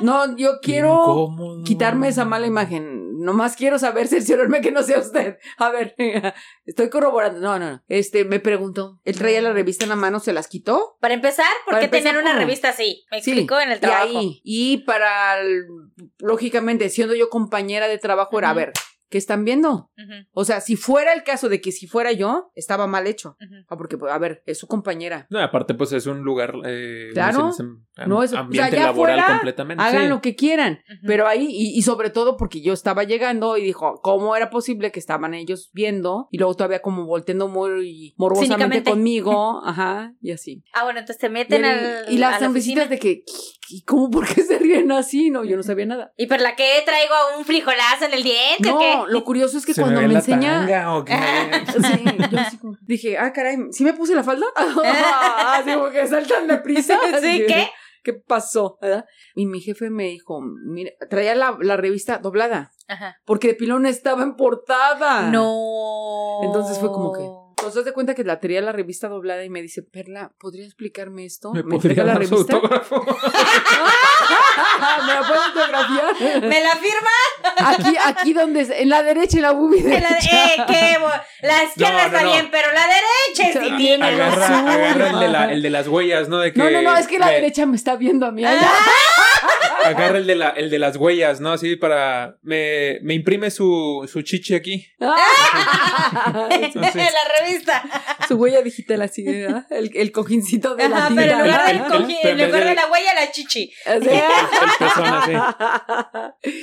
No, yo quiero quitarme esa mala imagen. Nomás quiero saber, cerciorarme que no sea usted. A ver, estoy corroborando. No, no, no. Este, me preguntó. Él traía la revista en la mano, ¿se las quitó? Para empezar, ¿por qué tener una ¿cómo? revista así? Me Sí, explico en el Y trabajo. ahí. Y para, lógicamente, siendo yo compañera de trabajo, era, a ver, ¿qué están viendo? O sea, si fuera el caso de que si fuera yo, estaba mal hecho. ujú. Ah, porque, pues, a ver, es su compañera. No, aparte, pues es un lugar. Eh, Claro. ¿cómo se dice? Am- No, es- o sea, ambiente laboral completamente. Hagan sí. lo que quieran. Pero ahí, y, y sobre todo porque yo estaba llegando y dijo, ¿cómo era posible que estaban ellos viendo? Y luego todavía como volteando muy morbosamente conmigo, ajá, y así. Ah, bueno, entonces te meten al, y a las la sonrisitas de que, ¿y cómo por qué se ríen así? No, yo no sabía nada. ¿Y por la que traigo un frijolazo en el diente o No, lo curioso es que ¿Se cuando me la enseña... tanga o qué? Sí, yo así como- dije, ah, caray, ¿sí me puse la falda? así como que saltan de prisa. Sí, ¿qué? ¿Qué pasó? ¿verdad? Y mi jefe me dijo, mira, traía la, la revista doblada, Ajá. porque de pilón estaba en portada. No. Entonces fue como que. Entonces de cuenta que la traía la revista doblada y me dice, Perla, ¿podría explicarme esto? ¿Me entrega podría la dar su revista? autógrafo? ¿Me la puedes autografiar? ¿Me la firma? Aquí, aquí donde, es- en la derecha, en la bubi La, eh, qué la izquierda No, no, está no. bien, pero la derecha divina. la Agarra, sur, agarra el, de la, el de las huellas, ¿no? De que No, no, no, es que la me- derecha me está viendo a mí. allá. Agarra el de, la, el de las huellas, ¿no? Así para... Me, me imprime su, su chichi aquí. Sí. la revista. Su huella digital así, ¿verdad? El, el cojincito de la Ajá, tinta. pero en lugar del cojín, en lugar de la huella, la chichi. Así. El.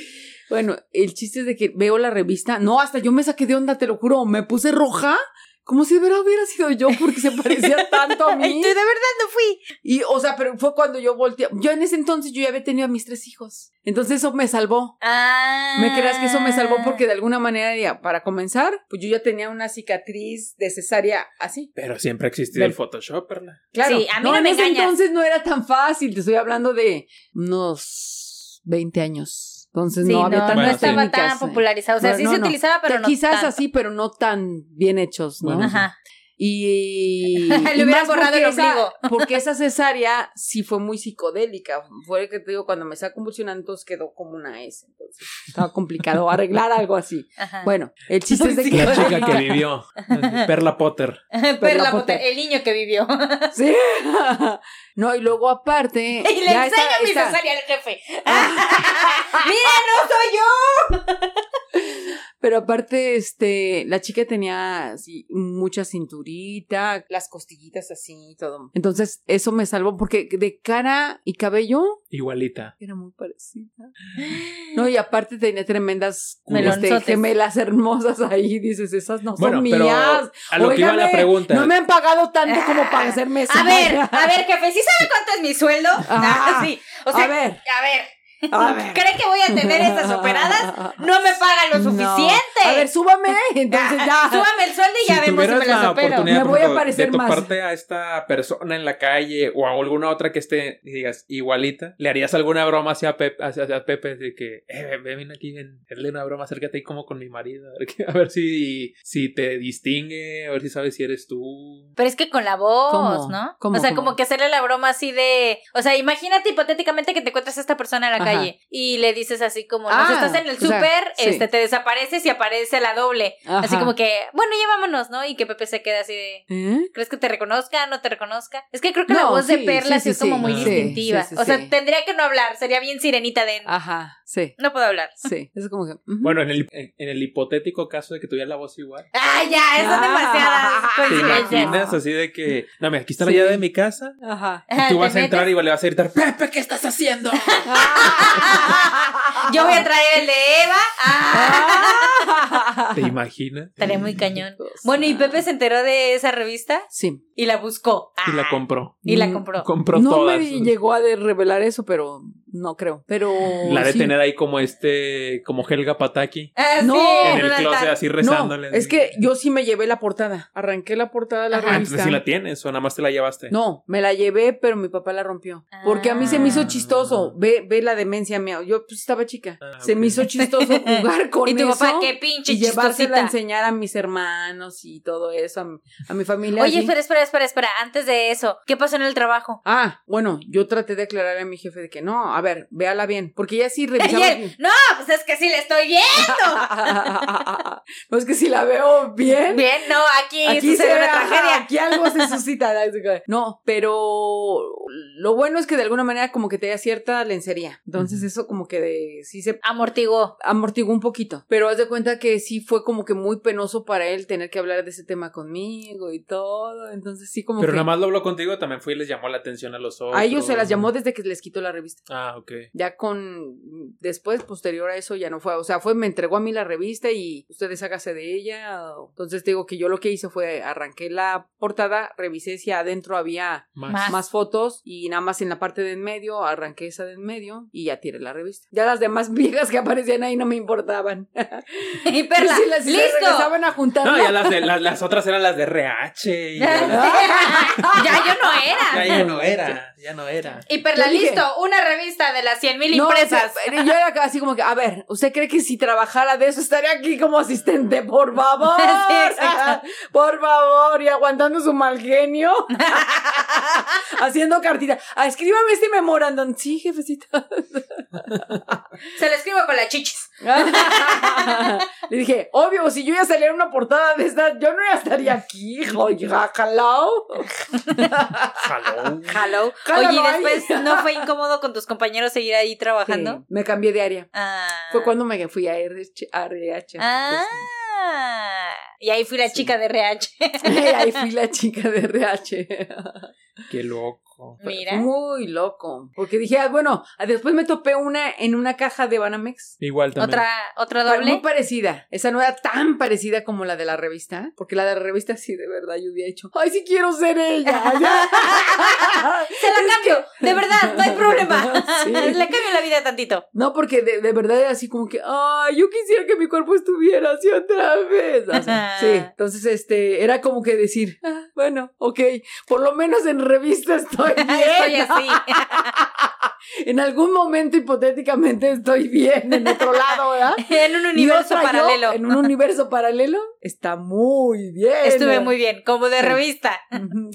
Bueno, el chiste es de que veo la revista. No, hasta yo me saqué de onda, te lo juro. Me puse roja. Como si de verdad hubiera sido yo porque se parecía tanto a mí. de verdad no fui. Y, o sea, pero fue cuando yo volteé. Yo en ese entonces yo ya había tenido a mis tres hijos. Entonces eso me salvó. Ah. ¿Me creas que eso me salvó? Porque de alguna manera, ya, para comenzar, pues yo ya tenía una cicatriz de cesárea así. Pero siempre ha existido Del- el Photoshop, ¿verdad? Claro. Sí, a mí no en me ese engañas. entonces no era tan fácil. Te estoy hablando de unos 20 años. Entonces Sí, no no, había no, tantas sí. estaba técnicas, tan popularizado. O sea, No, sí no, se no. utilizaba, pero no Quizás tanto. así, pero no tan bien hechos, ¿no? Bueno, Ajá. Y. Le más borrado porque el esa- ombligo. porque esa cesárea sí fue muy psicodélica. Fue que te digo, cuando me estaba convulsionando, entonces quedó como una S. Entonces estaba complicado arreglar algo así. Ajá. Bueno, el chiste es de que. La chica que vivió. Perla Potter. Perla Potter. Potter, el niño que vivió. Sí. No, y luego aparte. y le ya enseño está- mi cesárea al jefe. ¡Mira, no soy yo! Pero aparte, este, la chica tenía así, mucha cinturita, las costillitas así y todo. Entonces, eso me salvó porque de cara y cabello Igualita. era muy parecida. No, y aparte tenía tremendas este, gemelas hermosas ahí. Dices, esas no Bueno, son pero mías. a lo que iba la pregunta. No me han pagado tanto como para hacerme eso. A ver, a ver, jefe, ¿sí sabe cuánto es mi sueldo? Ah, sí. O sea, a ver, a ver. A ver. ¿Cree que voy a tener estas operadas? No me pagan lo No. suficiente. A ver, súbame. Entonces ya. Súbame el sueldo y ya si vemos si me las la opero. Me voy a parecer de más. toparte a esta persona en la calle o a alguna otra que esté digas igualita, ¿le harías alguna broma hacia Pepe, hacia, hacia Pepe de que, eh, ven, ven aquí, ven, hazle una broma, acércate ahí como con mi marido, a ver, qué- a ver si, si te distingue, a ver si sabes si eres tú. Pero es que con la voz, ¿Cómo? ¿no? ¿Cómo, o sea, cómo? como que hacerle la broma así de. O sea, imagínate hipotéticamente que te encuentras a esta persona en la Ajá. Calle y le dices así como, Ah, no sé, estás en el o sea, súper, sí. este, te desapareces y aparece la doble. Así como que, bueno, ya vámonos, ¿no? Y que Pepe se quede así de. ¿Eh? ¿Crees que te reconozca? ¿No te reconozca? Es que creo que la voz de Perla sí, es como muy distintiva. o sea, tendría que no hablar, sería bien sirenita de. Ajá, sí, No puedo hablar. sí. Es como que. Bueno, en el, en, en el hipotético caso de que tuvieras la voz igual. ¡Ay, ya! Eso es Ah. demasiadas ¿Te coincidencias. imaginas así de que, no, mira, aquí está la Sí. llave de mi casa? Ajá. Y tú ¿Te vas a entrar metes? y le vas a gritar, Pepe, ¿qué estás haciendo? Yo voy a traer el de Eva. Ah. ¿Te imaginas? Estaría muy cañón. Bueno, ¿y Pepe se enteró de esa revista? Sí. Y la buscó. Y la Ah, compró. Y la Mm, compró. Compró no todas. me llegó a revelar eso, pero no creo. Pero. La de sí. tener ahí como este, como Helga Pataki. Ah, No, En el closet así rezándole. No, es que yo sí me llevé la portada. Arranqué la portada de la Ajá. Ah, revista. entonces sí la tienes o nada más te la llevaste. No, me la llevé, pero mi papá la rompió. Porque a mí se me hizo Ah. chistoso. Ve, ve la demencia mía. Yo pues estaba chica. Ah, Se me hizo chistoso jugar con Y tu eso. papá, qué pinche y llevársela a enseñar a mis hermanos y todo eso, a, mi- a mi familia. Oye, espera, espera, espera, espera. Antes de eso, ¿qué pasó en el trabajo? Ah, bueno, yo traté de aclararle a mi jefe de que no, a ver, véala bien. Porque ella sí revisaba. él, no, pues es que sí le estoy viendo. no es que si la veo bien. Bien, no, aquí, Aquí sucede se una ajá, tragedia. Aquí algo se suscita. No, pero lo bueno es que de alguna manera como que te da cierta lencería. Entonces eso como que de, sí se Amortiguó. amortiguó un poquito. Pero haz de cuenta que sí fue como que muy penoso para él tener que hablar de ese tema conmigo y todo. Entonces sí como Pero que nada más lo habló contigo, también fue y les llamó la atención a los otros. a ellos se las llamó desde que les quitó la revista. Ah, ok. Ya con después posterior a eso ya no fue, o sea, fue me entregó a mí la revista y ustedes hágase de ella. Entonces te digo que yo lo que hice fue arranqué la portada, revisé si adentro había Más. Más. más fotos y nada más en la parte de en medio arranqué esa de en medio y ya tiré la revista. Ya las demás viejas que aparecían ahí no me importaban. Y Perla, si las si se listo. regresaban a juntar. No, ya las, de, las, las otras eran las de RH. Y ya yo no era. ya no era, ya no era. Y Perla, Yo dije- listo, una revista de las 100 mil No, impresas. o sea, yo era así como que, a ver, ¿usted cree que si trabajara de eso estaría aquí como asistente? Por favor. Sí. Por favor. Y aguantando su mal genio. Haciendo cartita. Ah, escríbame este memorándum. Sí, jefecita. Se lo escribo con las chichis. Le dije, obvio, si yo ya saliera una portada de estas, yo no ya estaría aquí, oiga, hello. Jaló. Hello. Hello, Oye, ¿y después no fue incómodo con tus compañeros seguir ahí trabajando? Sí, me cambié de área. Ah. Fue cuando me fui a RH. a RH. Ah. Y ahí fui la chica de RH. Ahí fui la chica de RH. Qué loco. Mira. Muy loco. Porque dije, ah, bueno, ah, después me topé una en una caja de Banamex. Igual también. Otra, otra Pa- Muy doble. parecida. Esa no era tan parecida como la de la revista. Porque la de la revista sí, de verdad, yo hubiera dicho, ay, sí quiero ser ella. Se la cambio. De verdad, no hay problema. Sí. Le cambio la vida tantito. No, porque de, de verdad era así como que, ay, yo quisiera que mi cuerpo estuviera así otra vez. O sea, sí, entonces este, era como que decir, ah, bueno, ok, por lo menos en revista estoy bien. Estoy así. en algún momento hipotéticamente estoy bien en otro lado, ¿verdad? en un universo yo, paralelo. en un universo paralelo, está muy bien. Estuve muy bien, como de Sí. revista.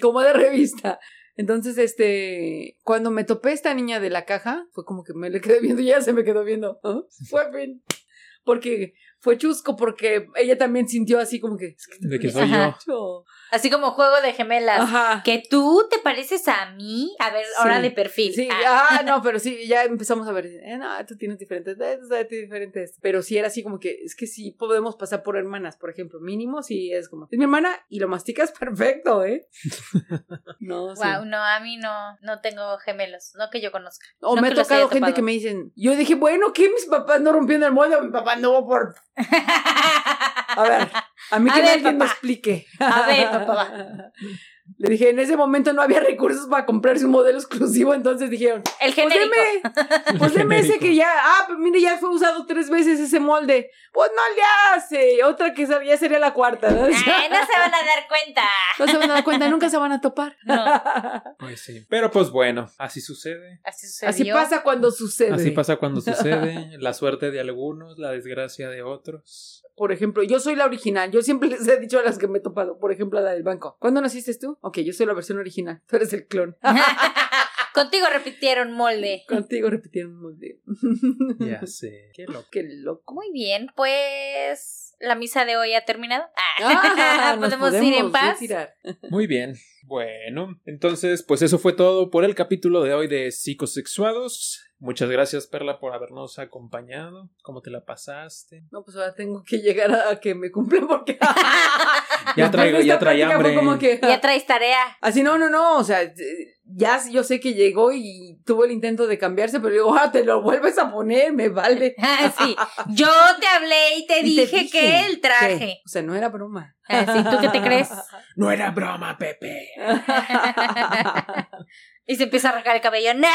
Como de revista. Entonces, este, cuando me topé esta niña de la caja, fue como que me le quedé viendo y ella se me quedó viendo. ¿ah? Fue fin. porque fue chusco, porque ella también sintió así como que... "Es que De que soy yo. Yo". Así como juego de gemelas. Ajá. Que tú te pareces a mí. A ver, ahora Sí. de perfil. Sí, Ah. ah, no, pero sí, ya empezamos a ver, eh, no, tú tienes diferentes, eh, tú tienes diferentes. Pero sí era así como que, es que sí podemos pasar por hermanas, por ejemplo, mínimo sí es como, es mi hermana y lo masticas perfecto, ¿eh? No, sí. Wow, no, a mí no, no tengo gemelos, no que yo conozca. O No me ha tocado gente topado. que me dicen, yo dije, bueno, ¿qué? Mis papás no rompiendo el molde, mi papá no por... A ver, a mí A que ver, alguien me explique. A ver, papá. Le dije, en ese momento no había recursos para comprarse un modelo exclusivo, entonces dijeron, El pues genérico. deme, pues deme ese que ya, ah, pues mire, ya fue usado tres veces ese molde. Pues no le hace. Otra que ya sería la cuarta, ¿no? Ay, no se van a dar cuenta. No se van a dar cuenta, nunca se van a topar. No. Pues sí. Pero pues bueno, así sucede. Así sucedió. Así pasa cuando sucede. Así pasa cuando sucede. La suerte de algunos, la desgracia de otros. Por ejemplo, yo soy la original. Yo siempre les he dicho a las que me he topado. Por ejemplo, a la del banco. ¿Cuándo naciste tú? Ok, yo soy la versión original. Tú eres el clon. Contigo repitieron molde. Contigo repitieron molde. Ya sé. Qué loco. Qué loco. Muy bien, pues la misa de hoy ha terminado. Ah, nos podemos, ir en paz. retirar. Muy bien. Bueno, entonces, pues eso fue todo por el capítulo de hoy de Psicosexuados. Muchas gracias, Perla, por habernos acompañado. ¿Cómo te la pasaste? No, pues ahora tengo que llegar a, que me cumplan porque. Ya traigo, ya trae hambre. como que- Ya traes tarea. Así, no, no, no, o sea, eh, ya yo sé que llegó y tuvo el intento de cambiarse, pero digo, ah, te lo vuelves a poner, me vale. Ah, sí. Yo te hablé y te Y te dije que el traje. O sea, no era broma. Eh, ¿Sí? ¿Tú qué te crees? No era broma, Pepe. y se empieza a arrancar el cabello. ¡Nah!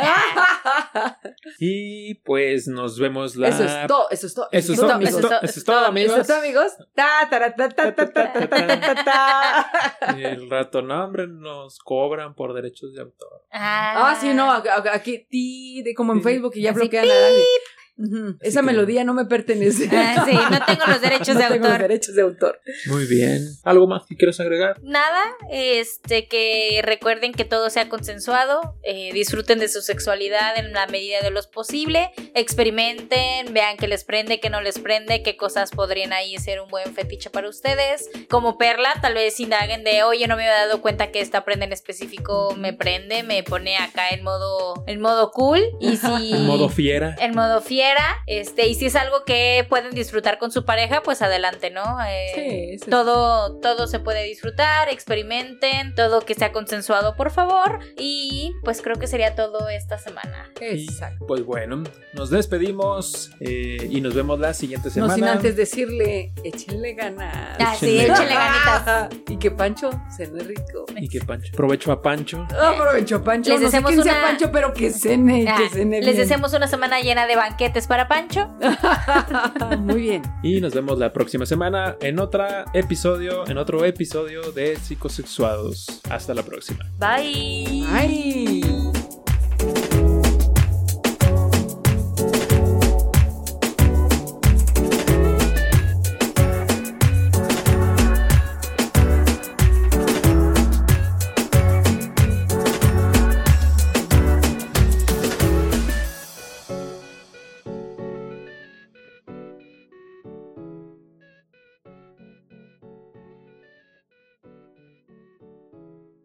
y pues nos vemos la. Eso es todo, eso es todo. Eso es todo, amigos. Eso es todo, amigos. Eso es todo, amigos. Y el rato, no, hombre, nos cobran por derechos de autor. Ah, ah sí, no, aquí, de, como en Facebook y ya bloquean a nadie. Ujú. Esa que- melodía no me pertenece. Ah, sí, no tengo los derechos No de tengo los autor. derechos de autor. Muy bien. ¿Algo más que quieres agregar? Nada, este que recuerden que todo sea consensuado, eh, disfruten de su sexualidad en la medida de lo posible, experimenten, vean qué les prende, qué no les prende, qué cosas podrían ahí ser un buen fetiche para ustedes. Como Perla, tal vez indaguen de, oye, no me había dado cuenta que esta prenda en específico me prende, me pone acá en modo, en modo cool. Y si... En modo fiera. en modo fiera, este, y si es algo que pueden disfrutar con su pareja, pues adelante, ¿no? Eh, Sí, sí, todo, todo se puede disfrutar, experimenten, todo que sea consensuado, por favor, y pues creo que sería todo esta semana. Exacto. Pues bueno, nos despedimos eh, y nos vemos la siguiente No semana. sin antes decirle, échenle ganas. Ah, sí, Échenle ganitas. Y que Pancho cene rico. Y que Pancho. Provecho a Pancho. Aprovecho, Pancho. Les no sé quién sea una- Pancho, pero que cene, Ah, que cene les bien. deseamos una semana llena de banquetes para Pancho. Muy bien. Y nos vemos la próxima semana en otro episodio, en otro episodio de Psicosexuados. Hasta la próxima. Bye. Ay.